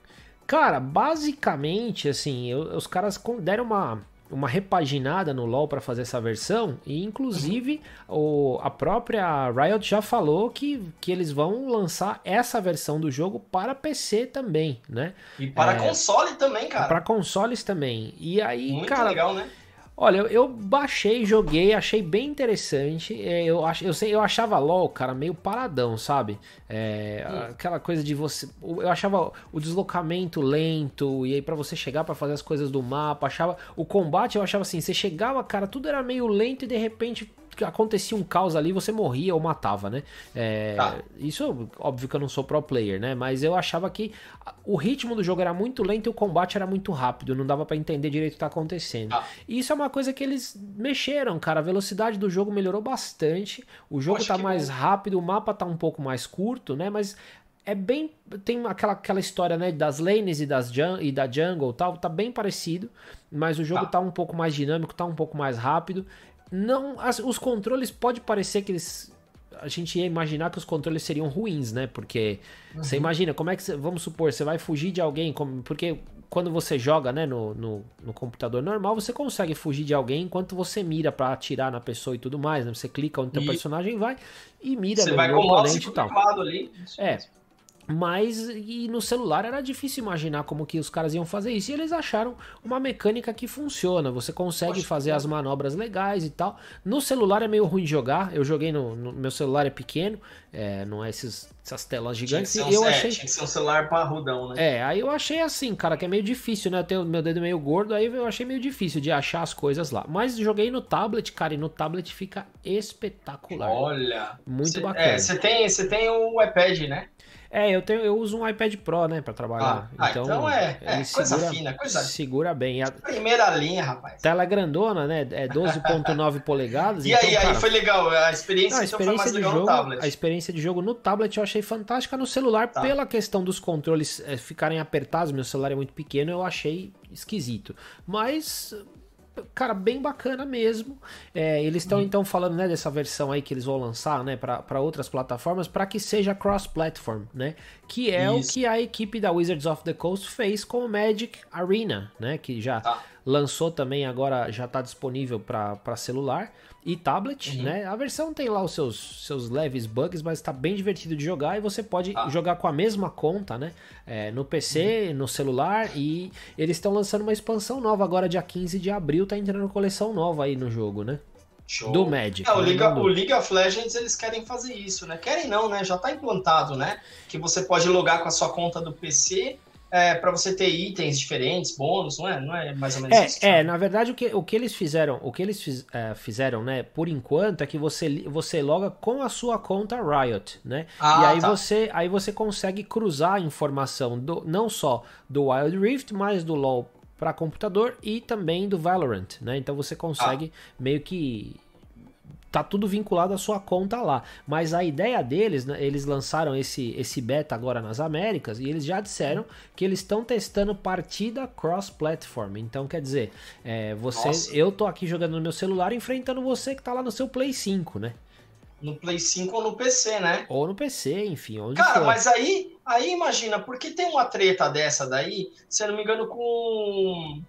Cara, basicamente, assim, eu, os caras deram uma, uma repaginada no LoL para fazer essa versão e inclusive o, a própria Riot já falou que, que eles vão lançar essa versão do jogo para PC também, né? E para é, console também, cara. Para consoles também. E aí, Muito cara, legal, né? Olha, eu baixei, joguei, achei bem interessante. É, eu, eu, sei, eu achava LOL, cara, meio paradão, sabe? É, hum. Aquela coisa de você. Eu achava o deslocamento lento, e aí para você chegar para fazer as coisas do mapa, achava. O combate eu achava assim, você chegava, cara, tudo era meio lento e de repente acontecia um caos ali, você morria ou matava, né? É, tá. Isso, óbvio que eu não sou pro player, né? Mas eu achava que o ritmo do jogo era muito lento e o combate era muito rápido, não dava para entender direito o que tá acontecendo. Tá. E isso é uma coisa que eles mexeram, cara. A velocidade do jogo melhorou bastante, o jogo tá mais rápido, o mapa tá um pouco mais curto, né? Mas é bem. Tem aquela, aquela história, né? Das lanes e, das e da jungle tal. Tá bem parecido. Mas o jogo tá. tá um pouco mais dinâmico, tá um pouco mais rápido não as, os controles pode parecer que eles a gente ia imaginar que os controles seriam ruins, né? Porque uhum. você imagina, como é que você, vamos supor, você vai fugir de alguém, como, porque quando você joga, né, no, no, no, computador normal, você consegue fugir de alguém enquanto você mira para atirar na pessoa e tudo mais, né? Você clica onde o teu personagem vai e mira você vai no oponente e tal. Ali. É. Mas e no celular era difícil imaginar como que os caras iam fazer isso. E eles acharam uma mecânica que funciona. Você consegue Poxa, fazer as manobras legais e tal. No celular é meio ruim de jogar. Eu joguei no, no meu celular é pequeno, é, não é esses, essas telas gigantes. Tinha que ser um, eu achei... tinha que ser um celular parrudão, né? É, aí eu achei assim, cara, que é meio difícil, né? Eu tenho meu dedo meio gordo, aí eu achei meio difícil de achar as coisas lá. Mas joguei no tablet, cara, e no tablet fica espetacular. Olha! Muito cê, bacana. É, você tem, tem o iPad, né? É, eu, tenho, eu uso um iPad Pro, né, para trabalhar. Ah, então, então é, é coisa segura, fina, coisa Segura bem. A... Primeira linha, rapaz. Tela grandona, né? É 12.9 polegadas. E então, aí, cara... aí foi legal, a experiência, não, a experiência então de jogo, A experiência de jogo no tablet eu achei fantástica. No celular, tá. pela questão dos controles é, ficarem apertados, meu celular é muito pequeno, eu achei esquisito. Mas cara, bem bacana mesmo. É, eles estão uhum. então falando né, dessa versão aí que eles vão lançar né, para outras plataformas para que seja cross-platform, né? Que é Isso. o que a equipe da Wizards of the Coast fez com o Magic Arena, né? Que já tá. Lançou também agora, já está disponível para celular e tablet, uhum. né? A versão tem lá os seus, seus leves bugs, mas está bem divertido de jogar e você pode ah. jogar com a mesma conta, né? É, no PC, uhum. no celular e eles estão lançando uma expansão nova agora, dia 15 de abril, tá entrando coleção nova aí no jogo, né? Show. Do Magic. É, o, Liga, o League of Legends eles querem fazer isso, né? Querem não, né? Já tá implantado, né? Que você pode logar com a sua conta do PC é, para você ter itens diferentes, bônus, não é? Não é mais ou menos é, isso? É, na verdade o que, o que eles fizeram, o que eles fiz, é, fizeram, né, por enquanto é que você você loga com a sua conta Riot, né? Ah, e aí tá. você aí você consegue cruzar a informação do não só do Wild Rift, mas do LoL para computador e também do Valorant, né? Então você consegue ah. meio que tá tudo vinculado à sua conta lá. Mas a ideia deles, né, eles lançaram esse, esse beta agora nas Américas e eles já disseram que eles estão testando partida cross-platform. Então, quer dizer, é, você, eu tô aqui jogando no meu celular enfrentando você que tá lá no seu Play 5, né? No Play 5 ou no PC, né? Ou no PC, enfim. Onde Cara, for. mas aí, aí imagina, porque tem uma treta dessa daí, se eu não me engano, com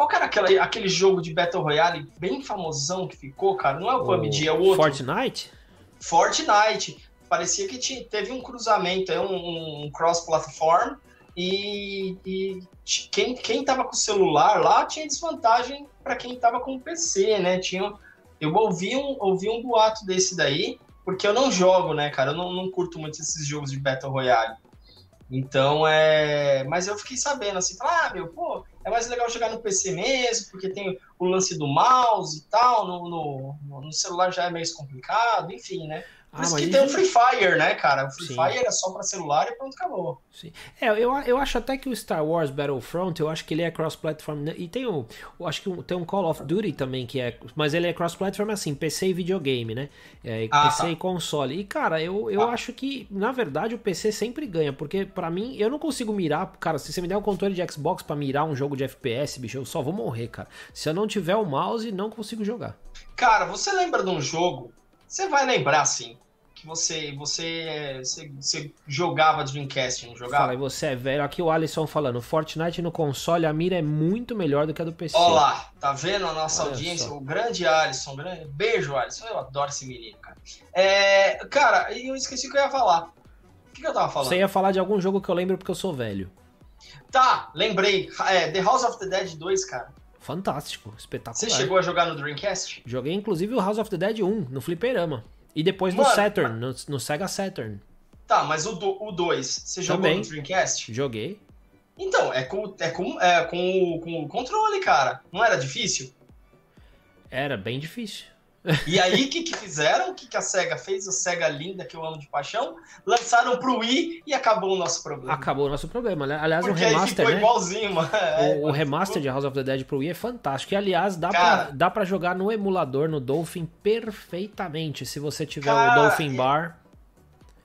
qual que era aquela, aquele jogo de Battle Royale bem famosão que ficou, cara? Não é o PUBG, é o outro. Fortnite? Fortnite. Parecia que tinha, teve um cruzamento, um, um cross-platform, e, e, quem, quem tava com o celular lá tinha desvantagem para quem tava com o PC, né? Tinha, eu ouvi um, ouvi um boato desse daí, porque eu não jogo, né, cara? Eu não, não curto muito esses jogos de Battle Royale. Então, é. Mas eu fiquei sabendo assim, falar, ah, meu, pô, é mais legal jogar no PC mesmo, porque tem o lance do mouse e tal, no, no, no celular já é meio complicado, enfim, né? Por ah, isso que tem o Free Fire, né, cara? O Free Sim. Fire é só pra celular e pronto, acabou. Sim. É, eu, eu acho até que o Star Wars Battlefront, eu acho que ele é cross-platform. Né? E tem o. Acho que tem um Call of Duty também que é. Mas ele é cross-platform assim, PC e videogame, né? É, ah, PC tá. e console. E, cara, eu, eu ah. acho que, na verdade, o PC sempre ganha. Porque, para mim, eu não consigo mirar. Cara, se você me der um controle de Xbox para mirar um jogo de FPS, bicho, eu só vou morrer, cara. Se eu não tiver o mouse, não consigo jogar. Cara, você lembra de um jogo? Você vai lembrar, sim que você, você, você, você jogava Dreamcast, não jogava? Fala, você é velho. Aqui o Alisson falando, Fortnite no console, a mira é muito melhor do que a do PC. Olha lá, tá vendo a nossa Olha audiência? Só. O grande Alisson, grande... beijo Alisson, eu adoro esse menino, cara. É, cara, eu esqueci o que eu ia falar. O que, que eu tava falando? Você ia falar de algum jogo que eu lembro porque eu sou velho. Tá, lembrei. É, The House of the Dead 2, cara. Fantástico, espetacular. Você chegou a jogar no Dreamcast? Joguei inclusive o House of the Dead 1, no fliperama. E depois no Saturn, no, no, Sega Saturn. Tá, mas o 2, você jogou Também. no Dreamcast? Joguei. Então, é com, é com, é com, com o controle, cara. Não era difícil? Era bem difícil. E aí, o que, que fizeram? O que, que a SEGA fez? A SEGA linda, que eu amo de paixão, lançaram pro Wii e acabou o nosso problema. Acabou o nosso problema. Aliás, Porque o remaster, né? igualzinho, mano. É, o, o, remaster de House of the Dead pro Wii é fantástico. E, aliás, dá, cara, pra, dá pra jogar no emulador, no Dolphin, perfeitamente. Se você tiver cara, o Dolphin Bar.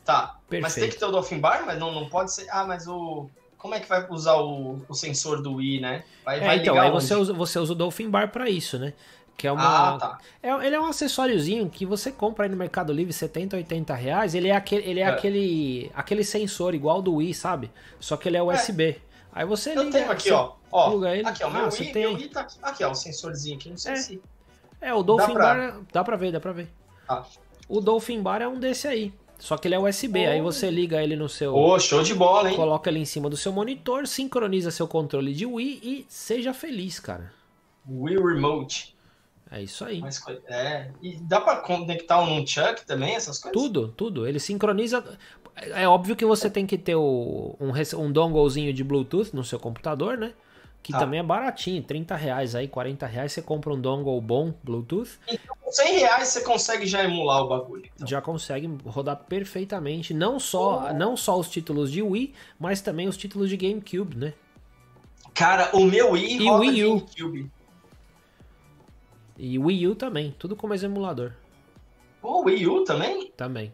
Tá, Perfeito. mas tem que ter o Dolphin Bar, mas não, não pode ser... Ah, mas o... Como é que vai usar o, o sensor do Wii, né? Vai, é, vai então, aí você usa, você usa o Dolphin Bar para isso, né? Que é uma. Ah, tá. é, ele é um acessóriozinho que você compra aí no Mercado Livre 70, 80 reais. Ele é aquele, ele é, é. aquele, aquele sensor igual do Wii, sabe? Só que ele é USB. É. Aí você Eu liga, tenho aqui, ó. ó ele. Aqui, ó. Meu, ah, Wii, tem... meu Wii tá aqui. Aqui, ó, o sensorzinho aqui. Não sei é. se. É, o Dolphin dá pra... Bar. Dá pra ver, dá pra ver. Ah. O Dolphin Bar é um desse aí. Só que ele é USB, oh. aí você liga ele no seu. Ô, oh, show de bola, hein? Coloca ele em cima do seu monitor, sincroniza seu controle de Wii e seja feliz, cara. Wii Remote. É isso aí. Mas, é, e dá para conectar um Nunchuck também, essas coisas? Tudo, tudo. Ele sincroniza. É óbvio que você tem que ter o, um, um donglezinho de Bluetooth no seu computador, né? que tá. também é baratinho, 30 reais aí, 40 reais você compra um dongle bom Bluetooth. Então, com 100 reais você consegue já emular o bagulho. Então. Já consegue rodar perfeitamente, não só, oh. não só os títulos de Wii, mas também os títulos de GameCube, né? Cara, o meu Wii e Wii U. GameCube. E Wii U também, tudo com mais emulador. Pô, Wii U também? Também.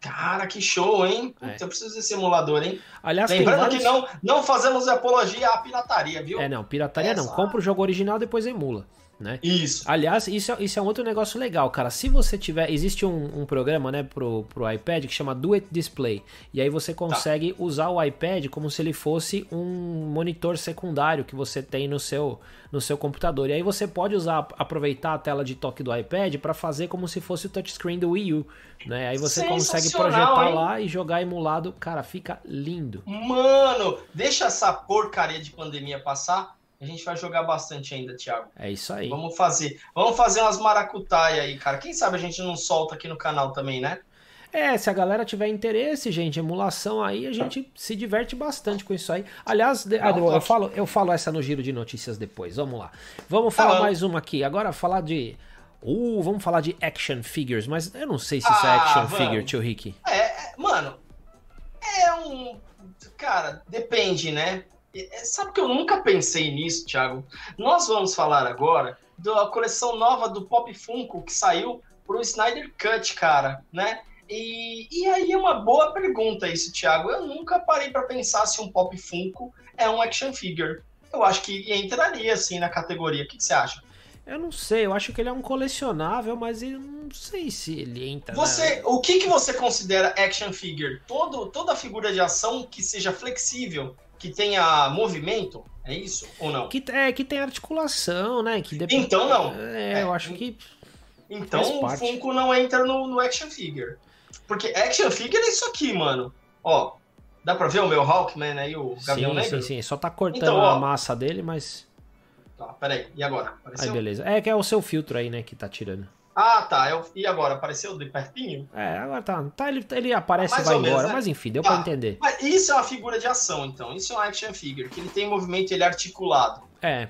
Cara, que show, hein? É. eu preciso desse emulador, hein? Aliás, Lembrando vários... que não, não fazemos apologia à pirataria, viu? É, não, pirataria Essa... não. Compra o jogo original depois emula. Né? Isso. Aliás, isso, é, isso é um outro negócio legal, cara. Se você tiver. Existe um, um, programa, né, pro, pro iPad que chama Do It Display. E aí você consegue tá. usar o iPad como se ele fosse um monitor secundário que você tem no seu, no seu computador. E aí você pode usar, aproveitar a tela de toque do iPad para fazer como se fosse o touchscreen do Wii U. Né? Aí você consegue projetar hein? lá e jogar emulado. Cara, fica lindo. Mano, deixa essa porcaria de pandemia passar a gente vai jogar bastante ainda, Thiago. É isso aí. Vamos fazer. Vamos fazer umas maracutaia aí, cara. Quem sabe a gente não solta aqui no canal também, né? É, se a galera tiver interesse, gente, emulação aí, a gente se diverte bastante com isso aí. Aliás, não, eu, eu, falo, eu falo essa no giro de notícias depois. Vamos lá. Vamos falar ah, mais uma aqui. Agora falar de. Uh, vamos falar de action figures, mas eu não sei se ah, isso é ah, action figure, tio Rick. É, é, mano, é um. Cara, depende, né? É, sabe que eu nunca pensei nisso, Thiago? Nós vamos falar agora da coleção nova do Pop Funko que saiu pro Snyder Cut, cara, né? E, e aí é uma boa pergunta isso, Thiago. Eu nunca parei para pensar se um Pop Funko é um action figure. Eu acho que entraria assim na categoria. O que, que você acha? Eu não sei, eu acho que ele é um colecionável, mas eu não sei se ele entra. Você, né? o que, que você considera action figure? Todo, toda figura de ação que seja flexível, que tenha movimento, é isso ou não? Que, é, que tem articulação, né? Que. Então não. É, é, eu acho que. Então o Funko não entra no, no, action figure. Porque action figure é isso aqui, mano. Ó, dá pra ver o meu Hawkman aí, o Gavião sim, Negro? Sim, sim, só tá cortando então, a massa dele, mas... Tá, peraí, e agora? Apareceu? Aí, beleza. É que é o seu filtro aí, né, que tá tirando. Ah, tá. Eu... E agora? Apareceu de pertinho? É, agora tá. tá ele, ele aparece e vai embora, menos, né? mas enfim, deu tá. pra entender. Mas isso é uma figura de ação, então. Isso é um action figure, que ele tem movimento ele é articulado. É.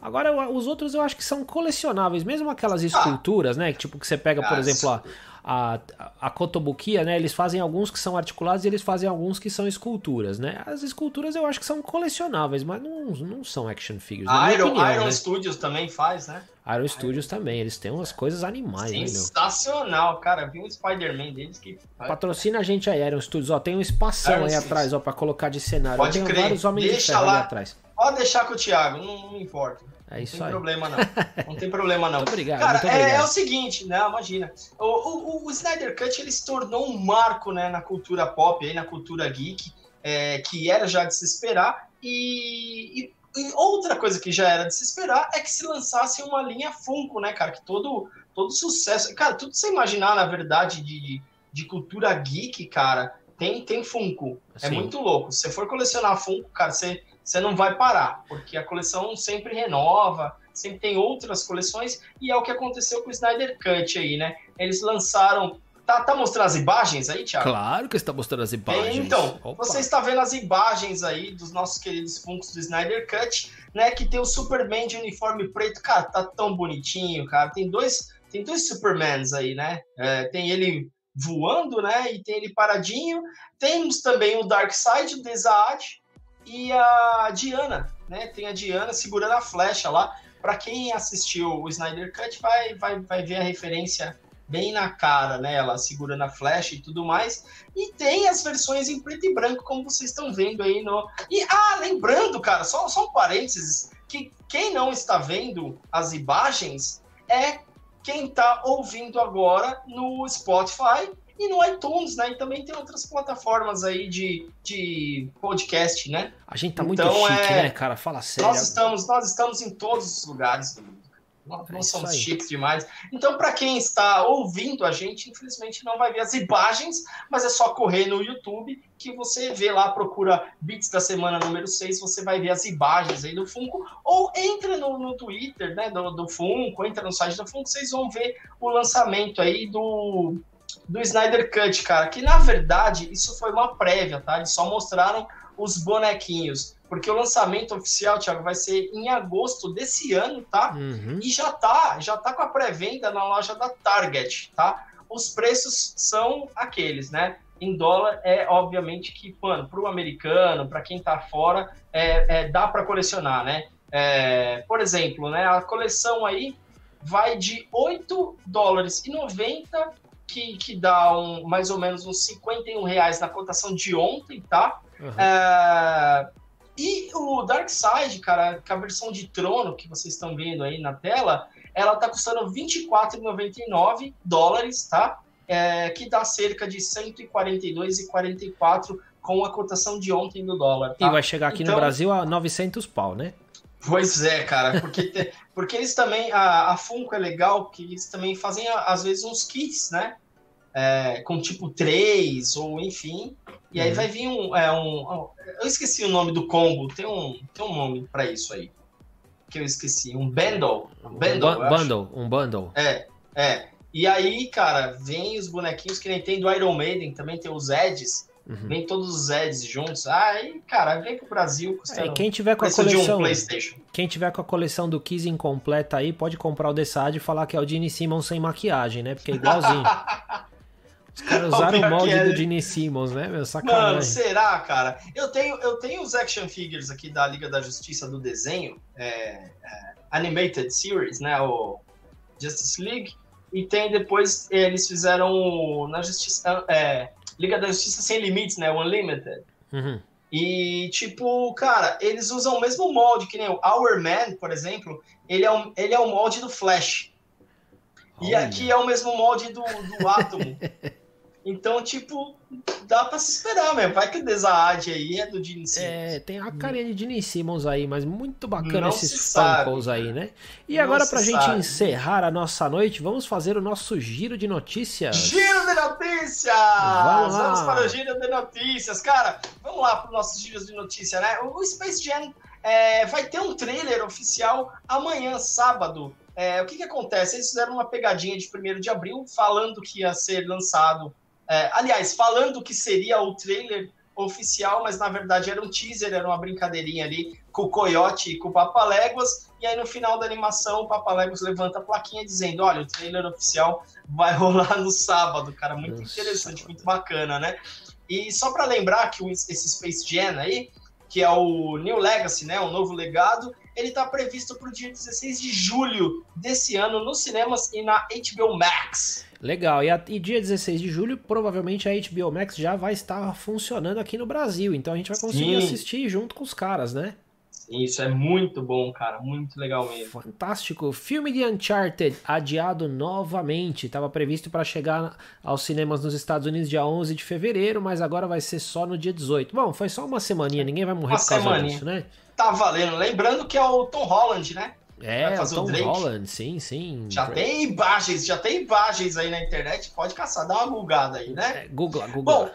Agora, os outros eu acho que são colecionáveis, mesmo aquelas ah. esculturas, ah. né? Tipo, que você pega, por ah, exemplo, a, a, a cotobuquia, né? Eles fazem alguns que são articulados e eles fazem alguns que são esculturas, né? As esculturas eu acho que são colecionáveis, mas não, não são action figures. A Iron, opinião, Iron né? Studios também faz, né? Iron Studios também, eles têm umas coisas animais, né, Sensacional, cara. Vi um Spider-Man deles que. Patrocina a gente aí, Iron Studios. Ó, tem um espação Iron aí Studios. atrás, ó, pra colocar de cenário. Pode Tem vários homens Deixa de ferro lá. ali atrás. Pode deixar com o Thiago, não, não importa. É isso não tem aí. problema, não. Não tem problema, não. muito obrigado. Cara, muito obrigado. É, é, o seguinte, né? Imagina. O, o, o, Snyder Cut ele se tornou um marco né, na cultura pop, aí, na cultura geek, é, que era já de se esperar. E, e, e, outra coisa que já era de se esperar é que se lançasse uma linha Funko, né, cara? Que todo, todo sucesso. Cara, tudo você imaginar, na verdade, de, de cultura geek, cara, tem, tem Funko. É Sim. muito louco. Se você for colecionar Funko, cara, você você não vai parar, porque a coleção sempre renova, sempre tem outras coleções, e é o que aconteceu com o Snyder Cut aí, né? Eles lançaram. Tá, tá mostrando as imagens aí, Thiago? Claro que está mostrando as imagens. então, Opa. você está vendo as imagens aí dos nossos queridos Funkos do Snyder Cut, né? Que tem o Superman de uniforme preto. Cara, tá tão bonitinho, cara. Tem dois, tem dois Supermans aí, né? É, tem ele voando, né? E tem ele paradinho. Temos também o Darkseid, o Desaad, e a Diana, né? Tem a Diana segurando a flecha lá. Para quem assistiu o Snyder Cut vai, vai, vai ver a referência bem na cara, né? Ela segurando a flecha e tudo mais. E tem as versões em preto e branco, como vocês estão vendo aí no. E ah, lembrando, cara, só, só um parênteses, que quem não está vendo as imagens é quem está ouvindo agora no Spotify e no iTunes, né? E também tem outras plataformas aí de, de podcast, né? A gente tá muito então, chique, é... né, cara? Fala sério. Nós estamos, nós estamos em todos os lugares do mundo. Nós, é somos chiques demais. Então, para quem está ouvindo a gente, infelizmente não vai ver as imagens, mas é só correr no YouTube que você vê lá, procura Beats da semana número 6, você vai ver as imagens aí do Funko, ou entra no, no Twitter, né, do, do Funko, entra no site do Funko, vocês vão ver o lançamento aí do do Snyder Cut, cara, que na verdade isso foi uma prévia, tá? Eles só mostraram os bonequinhos. porque o lançamento oficial, Thiago, vai ser em agosto desse ano, tá? Uhum. E já tá, já tá com a pré-venda na loja da Target, tá? Os preços são aqueles, né? Em dólar é obviamente que, mano, para o americano, para quem tá fora, é, é dá para colecionar, né? É, por exemplo, né, a coleção aí vai de 8 dólares e 90 que, que dá um, mais ou menos uns 51 reais na cotação de ontem, tá? Uhum. É, e o Dark Side, cara, que a versão de trono que vocês estão vendo aí na tela, ela tá custando 24,99 dólares, tá? É, que dá cerca de 142,44 com a cotação de ontem do dólar. Tá? E vai chegar aqui então, no Brasil a 900 pau, né? Pois é, cara, porque, te, porque eles também, a, a Funko é legal, porque eles também fazem, às vezes, uns kits, né? É, com tipo 3, ou enfim. E aí uhum. vai vir um, é, um, Eu esqueci o nome do combo, tem um, tem um nome para isso aí. Que eu esqueci. Um bundle. Um bundle, um bundle, um bundle. É, é. E aí, cara, vem os bonequinhos que nem tem do Iron Maiden, também tem os Eds. Uhum. Vem todos os Eds juntos. Aí, cara, vem pro Brasil. É, quem tiver com a coleção, um quem tiver com a coleção do Kiss incompleta aí, pode comprar o Desad e falar que é o Gene Simmons sem maquiagem, né? Porque é igualzinho. Os caras usaram o molde é... do Gene Simmons, né, meu? Sacanagem. Mano, será, cara? Eu tenho, eu tenho os action figures aqui da Liga da Justiça do desenho, é, é, Animated Series, né? O Justice League. E tem depois, eles fizeram na Justiça. É, Liga da Justiça Sem Limites, né? Unlimited. Uhum. E, tipo, cara, eles usam o mesmo molde, que nem o Our Man, por exemplo, ele é, um, ele é o molde do Flash. E aqui é o mesmo molde do, do Atom. Então, tipo, dá pra se esperar mesmo. Vai que o Desaad aí é do Gene Simmons. É, tem a carinha de Gene Simmons aí, mas muito bacana Não esses Funkos aí, né? E Não agora, pra gente sabe. encerrar a nossa noite, vamos fazer o nosso giro de notícias. Giro de notícias! Vamos, vamos para o giro de notícias. Cara, vamos lá pro nosso giro de notícias, né? O Space Jam é, vai ter um trailer oficial amanhã, sábado. É, o que que acontece? Eles fizeram uma pegadinha de 1 de abril, falando que ia ser lançado é, aliás, falando que seria o trailer oficial, mas na verdade era um teaser, era uma brincadeirinha ali com o Coyote e com o Papaléguas, e aí no final da animação o Papaléguas levanta a plaquinha dizendo, olha, o trailer oficial vai rolar no sábado, cara, muito Nossa. interessante, muito bacana, né? E só para lembrar que esse Space Jam aí, que é o New Legacy, né, o novo legado, ele está previsto para o dia 16 de julho desse ano nos cinemas e na HBO Max. Legal, e, a, e, dia 16 de julho, provavelmente a HBO Max já vai estar funcionando aqui no Brasil, então a gente vai conseguir Sim. assistir junto com os caras, né? Isso é muito bom, cara, muito legal mesmo. Fantástico. Filme de Uncharted adiado novamente. Estava previsto para chegar aos cinemas nos Estados Unidos dia 11 de fevereiro, mas agora vai ser só no dia 18. Bom, foi só uma semaninha, ninguém vai morrer uma por causa semaninha. disso, né? Tá valendo. Lembrando que é o Tom Holland, né? É, o Tom o Holland, sim, sim. Já tem imagens, já tem imagens aí na internet, pode caçar, dá uma googada aí, né? É, Google, Google. Bom,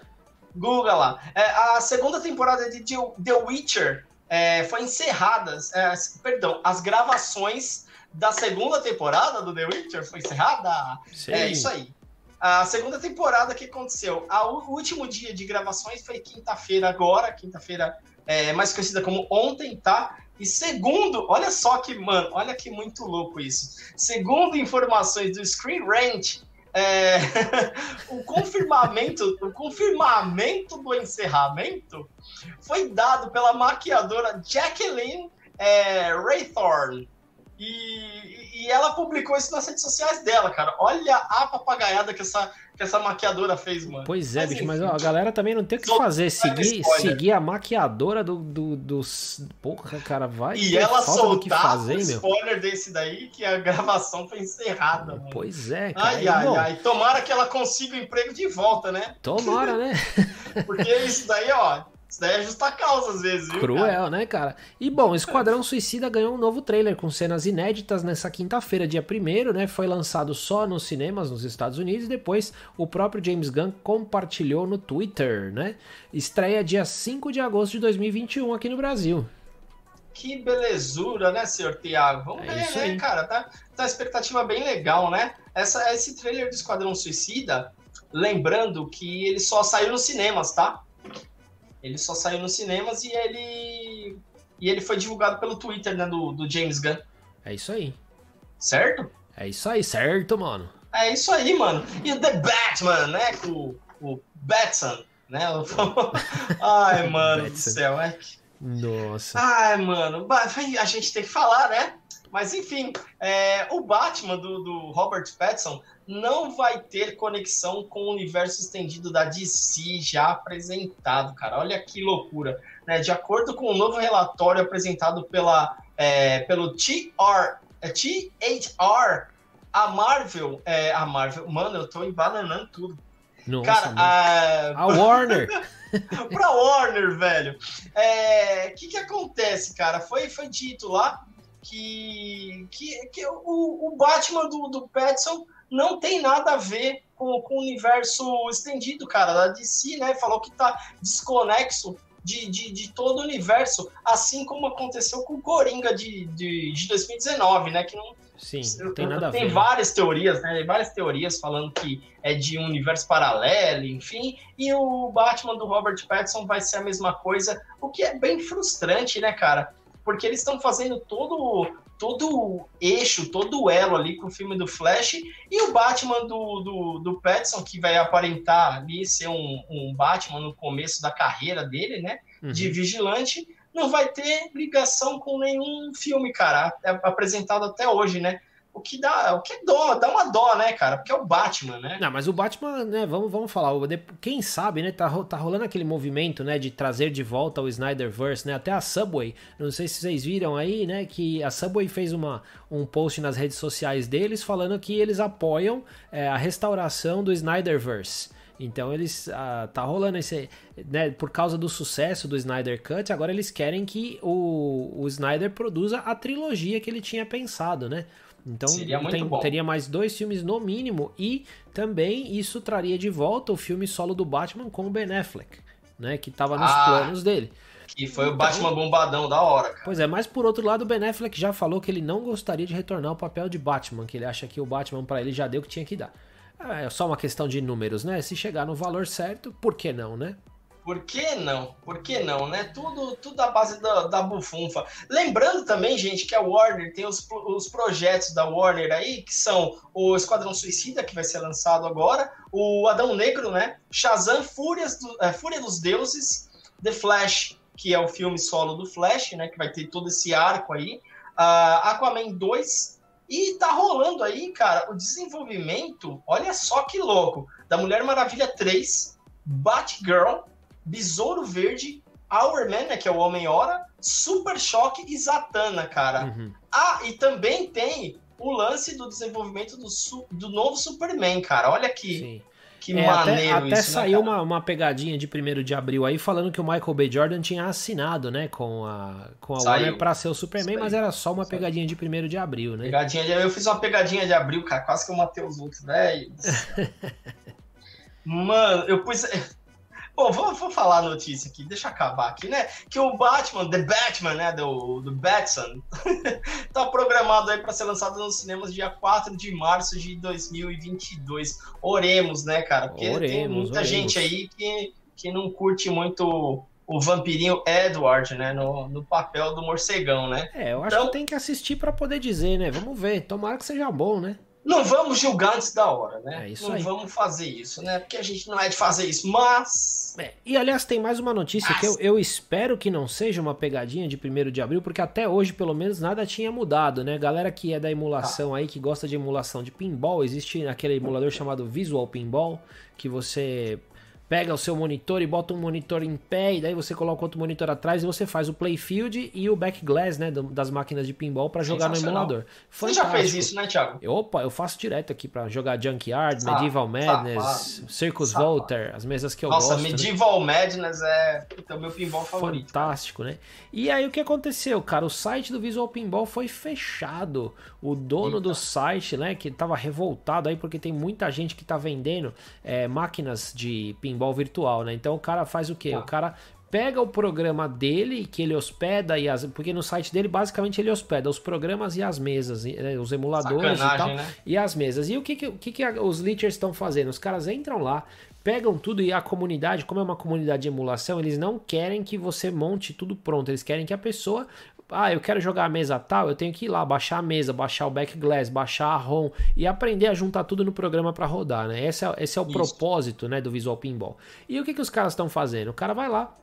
Google lá. É, a segunda temporada de The Witcher é, foi encerrada, é, perdão, as gravações da segunda temporada do The Witcher foi encerrada? Sim. É isso aí. A segunda temporada que aconteceu, o último dia de gravações foi quinta-feira agora, quinta-feira é, mais conhecida como ontem, tá? E segundo, olha só que, mano, olha que muito louco isso. Segundo informações do Screen Rant, é, o confirmamento, o confirmamento do encerramento foi dado pela maquiadora Jacqueline é. E, e ela publicou isso nas redes sociais dela, cara. Olha a papagaiada que essa que essa maquiadora fez, mano. Pois é, mas, bicho, mas ó, a galera também não tem o que fazer. Seguir, seguir a maquiadora do, do, dos. Porra, cara, vai. E ela soltar o spoiler desse daí que a gravação foi encerrada, mano. Pois é, cara. Ai, ai, ai. Tomara que ela consiga o emprego de volta, né? Tomara, né? Porque isso daí, ó, isso daí é justa causa, às vezes, viu, Cruel, cara? né, cara? E bom, Esquadrão Suicida ganhou um novo trailer com cenas inéditas nessa quinta-feira, dia 1 né? Foi lançado só nos cinemas nos Estados Unidos e depois o próprio James Gunn compartilhou no Twitter, né? Estreia dia 5 de agosto de 2021 aqui no Brasil. Que belezura, né, senhor Tiago? Vamos é ver, né, aí. cara? Tá, tá uma expectativa bem legal, né? Essa, esse trailer do Esquadrão Suicida, lembrando que ele só saiu nos cinemas, tá? Ele só saiu nos cinemas e ele e ele foi divulgado pelo Twitter, né, do, do James Gunn. É isso aí. Certo? É isso aí, certo, mano. É isso aí, mano. E o The Batman, né, com o Batson, né? Ai, mano do céu, é. Nossa. Ai, mano, a gente tem que falar, né? Mas enfim, é, o Batman do, do Robert Pattinson não vai ter conexão com o universo estendido da DC já apresentado, cara. Olha que loucura. Né? De acordo com o um novo relatório apresentado pela, é, pelo TR, é, THR, a Marvel, é, a Marvel, mano, eu tô embananando tudo. Nossa, cara, a... a Warner. pra Warner, velho. O é, que que acontece, cara? Foi, foi dito lá que, que, que o, o Batman do, do Petson não tem nada a ver com, com o universo estendido, cara, da DC, né? Falou que tá desconexo de, de, de, todo o universo, assim como aconteceu com o Coringa de, de, de 2019, né? Que não. Sim, não tem nada a ver. Tem várias teorias, né? Várias teorias falando que é de um universo paralelo, enfim. E o Batman do Robert Pattinson vai ser a mesma coisa, o que é bem frustrante, né, cara? porque eles estão fazendo todo todo eixo, todo elo ali com o filme do Flash e o Batman do, do, do Pattinson, que vai aparentar ali ser um, um Batman no começo da carreira dele, né? Uhum. De vigilante, não vai ter ligação com nenhum filme, cara, é apresentado até hoje, né? O que dá, o que é dó, dá uma dó, né, cara? Porque é o Batman, né? Não, mas o Batman, né, vamos, vamos falar, quem sabe, né, tá, tá rolando aquele movimento, né, de trazer de volta o Snyderverse, né, até a Subway, não sei se vocês viram aí, né, que a Subway fez uma, um post nas redes sociais deles falando que eles apoiam é, a restauração do Snyderverse. Então eles ah, tá rolando esse, né, por causa do sucesso do Snyder Cut, agora eles querem que o, o Snyder produza a trilogia que ele tinha pensado, né? Então tem, teria mais dois filmes no mínimo e também isso traria de volta o filme solo do Batman com o Ben Affleck, né? Que tava nos ah, planos dele. Que foi então, o Batman bombadão da hora, cara. Pois é, mas por outro lado, o Ben Affleck já falou que ele não gostaria de retornar ao papel de Batman, que ele acha que o Batman para ele já deu o que tinha que dar. É só uma questão de números, né? Se chegar no valor certo, por que não, né? Por que não? Por que não, né? Tudo, tudo à base da, da bufunfa. Lembrando também, gente, que a Warner tem os, os projetos da Warner aí, que são o Esquadrão Suicida, que vai ser lançado agora, o Adão Negro, né? Shazam, Fúrias do, é, Fúria dos Deuses, The Flash, que é o filme solo do Flash, né? Que vai ter todo esse arco aí. Uh, Aquaman 2, e tá rolando aí, cara, o desenvolvimento, olha só que louco, da Mulher Maravilha 3, Batgirl, Besouro Verde, Hourman, né, que é o Homem-Hora, Super Choque e Zatanna, cara. Uhum. Ah, e também tem o lance do desenvolvimento do, do novo Superman, cara. Olha que, Sim. que é, maneiro até, até isso, né, saiu né, uma, uma pegadinha de 1 de abril aí falando que o Michael B. Jordan tinha assinado, né, com a, com a Warner pra ser o Superman, mas era só uma Saiu. pegadinha de 1 de abril, né? Pegadinha de, eu fiz uma pegadinha de abril, cara, quase que eu matei os outros, velho. Mano, eu pus. Bom, vou, vou falar a notícia aqui, deixa eu acabar aqui, né? Que o Batman, The Batman, né? Do, do Batson, tá programado aí para ser lançado nos cinemas dia 4 de março de 2022. Oremos, né, cara? Porque oremos, tem muita oremos. gente aí que, que não curte muito o vampirinho Edward, né? No, no papel do morcegão, né? É, eu acho então, que tem que assistir para poder dizer, né? Vamos ver. Tomara que seja bom, né? Não vamos julgar antes da hora, né? É isso não aí. vamos fazer isso, né? Porque a gente não é de fazer isso, mas. É, e aliás, tem mais uma notícia mas... que eu, eu, espero que não seja uma pegadinha de 1 de abril, porque até hoje, pelo menos, nada tinha mudado, né? Galera que é da emulação ah. aí, que gosta de emulação de pinball, existe aquele emulador chamado Visual Pinball, que você pega o seu monitor e bota um monitor em pé e daí você coloca outro monitor atrás e você faz o playfield e o backglass, né, das máquinas de pinball para jogar no emulador. Fantástico. Você já fez isso, né, Thiago? Eu, opa, eu faço direto aqui para jogar Junkyard, ah, Medieval Madness, Circus Volter, as mesas que eu Nossa, gosto. Nossa, né? Medieval né? Madness é o meu pinball favorito. Fantástico, né? E aí o que aconteceu, cara? O site do Visual Pinball foi fechado. O dono Eita. do site, né, que tava revoltado aí porque tem muita gente que tá vendendo é, máquinas de pinball pinball virtual, né? Então o cara faz o quê? Tá. O cara pega o programa dele que ele hospeda e as, porque no site dele basicamente ele hospeda os programas e as mesas, né? os emuladores Sacanagem, e tal, né? e as mesas. E o que que, o que, que os leechers estão fazendo? Os caras entram lá, pegam tudo e a comunidade, como é uma comunidade de emulação, eles não querem que você monte tudo pronto. Eles querem que a pessoa ah, eu quero jogar a mesa tal, eu tenho que ir lá, baixar a mesa, baixar o backglass, baixar a ROM e aprender a juntar tudo no programa para rodar, né? Esse é, esse é o Isso. propósito, né, do Visual Pinball. E o que, que os caras estão fazendo? O cara vai lá,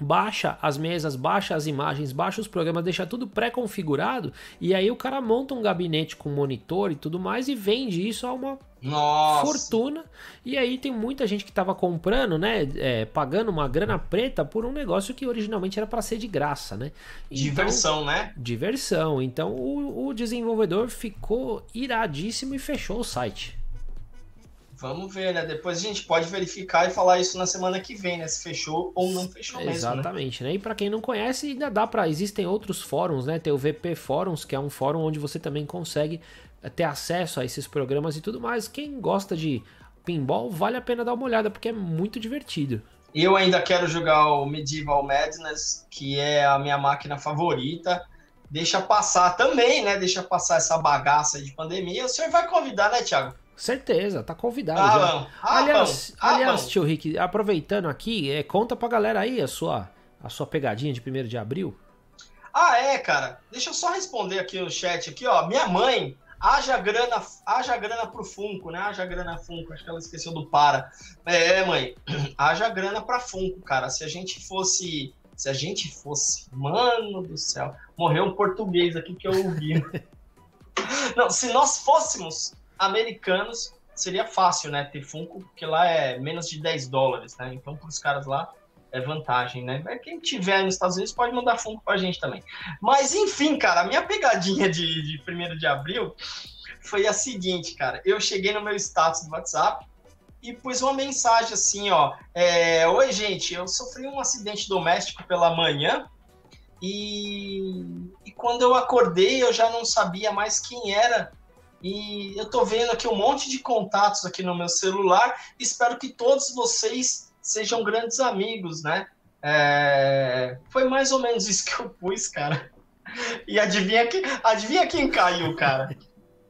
baixa as mesas, baixa as imagens, baixa os programas, deixa tudo pré-configurado e aí o cara monta um gabinete com monitor e tudo mais e vende isso a uma Nossa. fortuna. E aí tem muita gente que estava comprando, né, é, pagando uma grana preta por um negócio que originalmente era para ser de graça, né? Então, diversão, né? Diversão. Então o, o desenvolvedor ficou iradíssimo e fechou o site. Vamos ver, né? Depois a gente pode verificar e falar isso na semana que vem, né? Se fechou ou não fechou mesmo. Né? Exatamente, né? né? E para quem não conhece, ainda dá para. Existem outros fóruns, né? Tem o VP Fóruns, que é um fórum onde você também consegue eh, ter acesso a esses programas e tudo mais. Quem gosta de pinball, vale a pena dar uma olhada, porque é muito divertido. Eu ainda quero jogar o Medieval Madness, que é a minha máquina favorita. Deixa passar também, né? Deixa passar essa bagaça de pandemia. O senhor vai convidar, né, Thiago? Certeza, tá convidado já. Aliás, aliás tio Rick, aproveitando aqui, é, conta pra galera aí a sua, a sua pegadinha de 1 de abril. Ah, é, cara. Deixa eu só responder aqui no chat aqui, ó. Minha mãe, haja grana, haja grana pro Funko, né? Haja grana Funko, acho que ela esqueceu do para. É, mãe, haja grana pra Funko, cara. Se a gente fosse, se a gente fosse, mano do céu, morreu um português aqui que eu ouvi. Não, se nós fôssemos americanos seria fácil, né? Ter Funko, porque lá é menos de 10 dólares, né? Então, para os caras lá é vantagem, né? Quem tiver nos Estados Unidos pode mandar Funko para a gente também. Mas, enfim, cara, a minha pegadinha de, de 1 de abril foi a seguinte, cara. Eu cheguei no meu status do WhatsApp e pus uma mensagem assim, ó. É, Oi, gente, eu sofri um acidente doméstico pela manhã e, e quando eu acordei eu já não sabia mais quem era e eu tô vendo aqui um monte de contatos aqui no meu celular. Espero que todos vocês sejam grandes amigos, né? É... Foi mais ou menos isso que eu pus, cara. E adivinha, que... adivinha quem caiu, cara?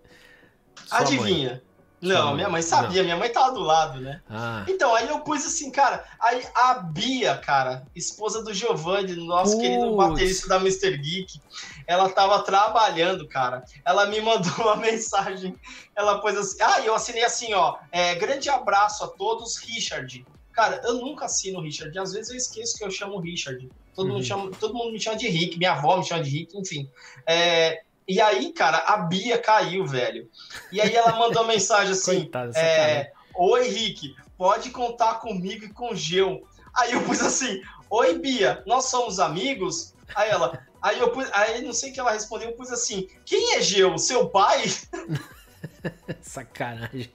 Sua adivinha. Mãe. Não, minha mãe sabia, não. minha mãe tava do lado, né? Ah. Então, aí eu pus assim, cara, aí a Bia, cara, esposa do Giovanni, nosso Putz. querido baterista da Mr. Geek, ela tava trabalhando, cara. Ela me mandou uma mensagem, ela pôs assim, ah, eu assinei assim, ó, é, grande abraço a todos, Richard. Cara, eu nunca assino Richard, às vezes eu esqueço que eu chamo Richard. Todo, uhum. mundo, chama, todo mundo me chama de Rick, minha avó me chama de Rick, enfim. É, e aí, cara, a Bia caiu, velho. E aí ela mandou uma mensagem assim: Coitada, é, Oi, Rick, pode contar comigo e com o Geu. Aí eu pus assim: Oi, Bia, nós somos amigos? Aí ela, aí eu pus, aí não sei o que ela respondeu, eu pus assim: Quem é Geu? Seu pai? Sacanagem.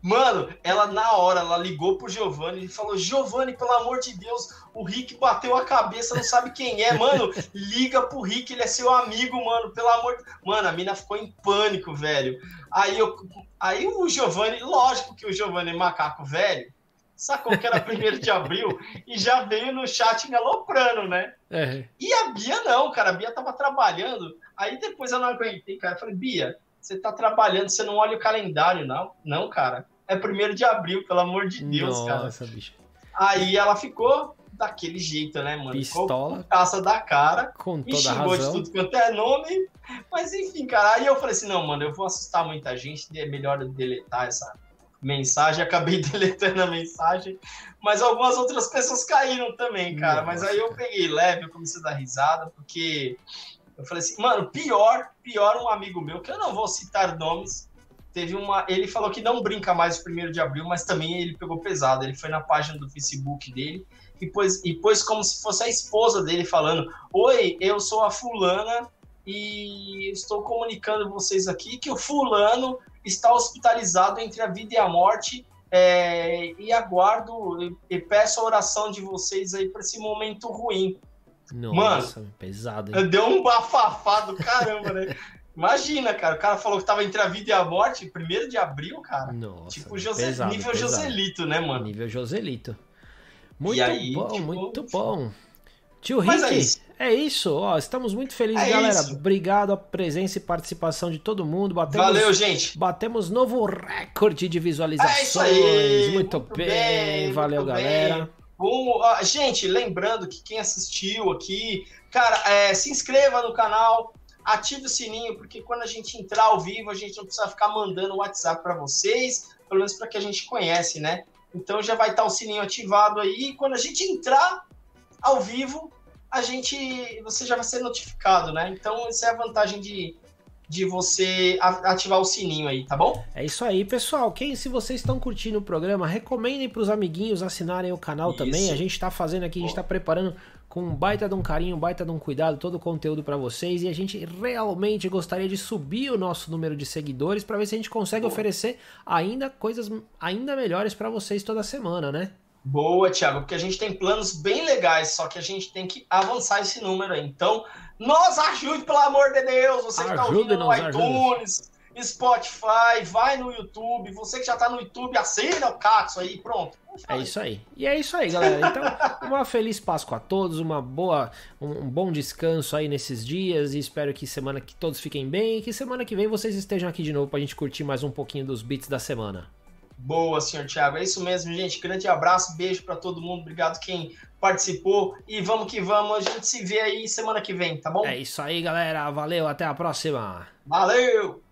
Mano, ela na hora, ela ligou pro Giovanni e falou: Giovanni, pelo amor de Deus, o Rick bateu a cabeça, não sabe quem é, mano. Liga pro Rick, ele é seu amigo, mano. Pelo amor de... Mano, a mina ficou em pânico, velho. Aí, eu... Aí o Giovanni, lógico que o Giovanni é macaco velho, sacou que era primeiro de abril e já veio no chat me aloprando, né? É. E a Bia não, cara. A Bia tava trabalhando. Aí depois eu não aguentei, cara. Eu falei, Bia, você tá trabalhando, você não olha o calendário, não? Não, cara. É primeiro de abril, pelo amor de Deus, Nossa, cara. Nossa, bicho. Aí ela ficou daquele jeito, né, mano? Pistola. Caça da cara. Com toda me xingou razão. de tudo quanto é nome. Mas enfim, cara. Aí eu falei assim: não, mano, eu vou assustar muita gente. É melhor deletar essa mensagem. Acabei deletando a mensagem. Mas algumas outras pessoas caíram também, cara. Nossa, mas aí eu peguei leve, eu comecei a dar risada, porque eu falei assim, mano, pior, pior um amigo meu, que eu não vou citar nomes, teve uma. Ele falou que não brinca mais o primeiro de abril, mas também ele pegou pesado. Ele foi na página do Facebook dele e pôs, e pôs como se fosse a esposa dele falando: Oi, eu sou a fulana e estou comunicando vocês aqui que o fulano está hospitalizado entre a vida e a morte. É, e aguardo e, e peço a oração de vocês aí para esse momento ruim. Nossa, Mano, pesado. Hein? Deu um bafafá do caramba, né? Imagina, cara, o cara falou que tava entre a vida e a morte, primeiro de abril, cara. Nossa, tipo José, pesado, nível pesado. Joselito, né, mano? Nível Joselito. Muito aí, bom, tipo, muito bom. Tio Rick, é isso. é isso. Ó, estamos muito felizes, é galera. Isso. Obrigado a presença e participação de todo mundo. Batemos, Valeu, gente. Batemos novo recorde de visualizações. É isso aí. Muito, muito bem. bem. Valeu, muito galera. Bem. Bom, gente, lembrando que quem assistiu aqui, cara, é, se inscreva no canal, ative o sininho, porque quando a gente entrar ao vivo, a gente não precisa ficar mandando WhatsApp para vocês, pelo menos para que a gente conhece, né? Então já vai estar o sininho ativado aí. E quando a gente entrar ao vivo, a gente você já vai ser notificado, né? Então essa é a vantagem de, de você ativar o sininho aí, tá bom? É isso aí, pessoal. Quem se vocês estão curtindo o programa, recomendem para os amiguinhos assinarem o canal isso. também. A gente está fazendo aqui, a gente está preparando com um baita de um carinho, um baita de um cuidado, todo o conteúdo para vocês e a gente realmente gostaria de subir o nosso número de seguidores para ver se a gente consegue Boa. oferecer ainda coisas ainda melhores para vocês toda semana, né? Boa, Thiago, porque a gente tem planos bem legais, só que a gente tem que avançar esse número aí. Então, nos ajude, pelo amor de Deus, você que está ouvindo no iTunes, Spotify, vai no YouTube. Você que já tá no YouTube, assina o Katsu aí, pronto. É isso aí. E é isso aí, galera. Então, uma feliz Páscoa a todos, uma boa, um, um, bom descanso aí nesses dias e espero que semana que todos fiquem bem e que semana que vem vocês estejam aqui de novo pra gente curtir mais um pouquinho dos beats da semana. Boa, senhor Thiago. É isso mesmo, gente. Grande abraço, beijo para todo mundo. Obrigado quem participou e vamos que vamos. A gente se vê aí semana que vem, tá bom? É isso aí, galera. Valeu, até a próxima. Valeu!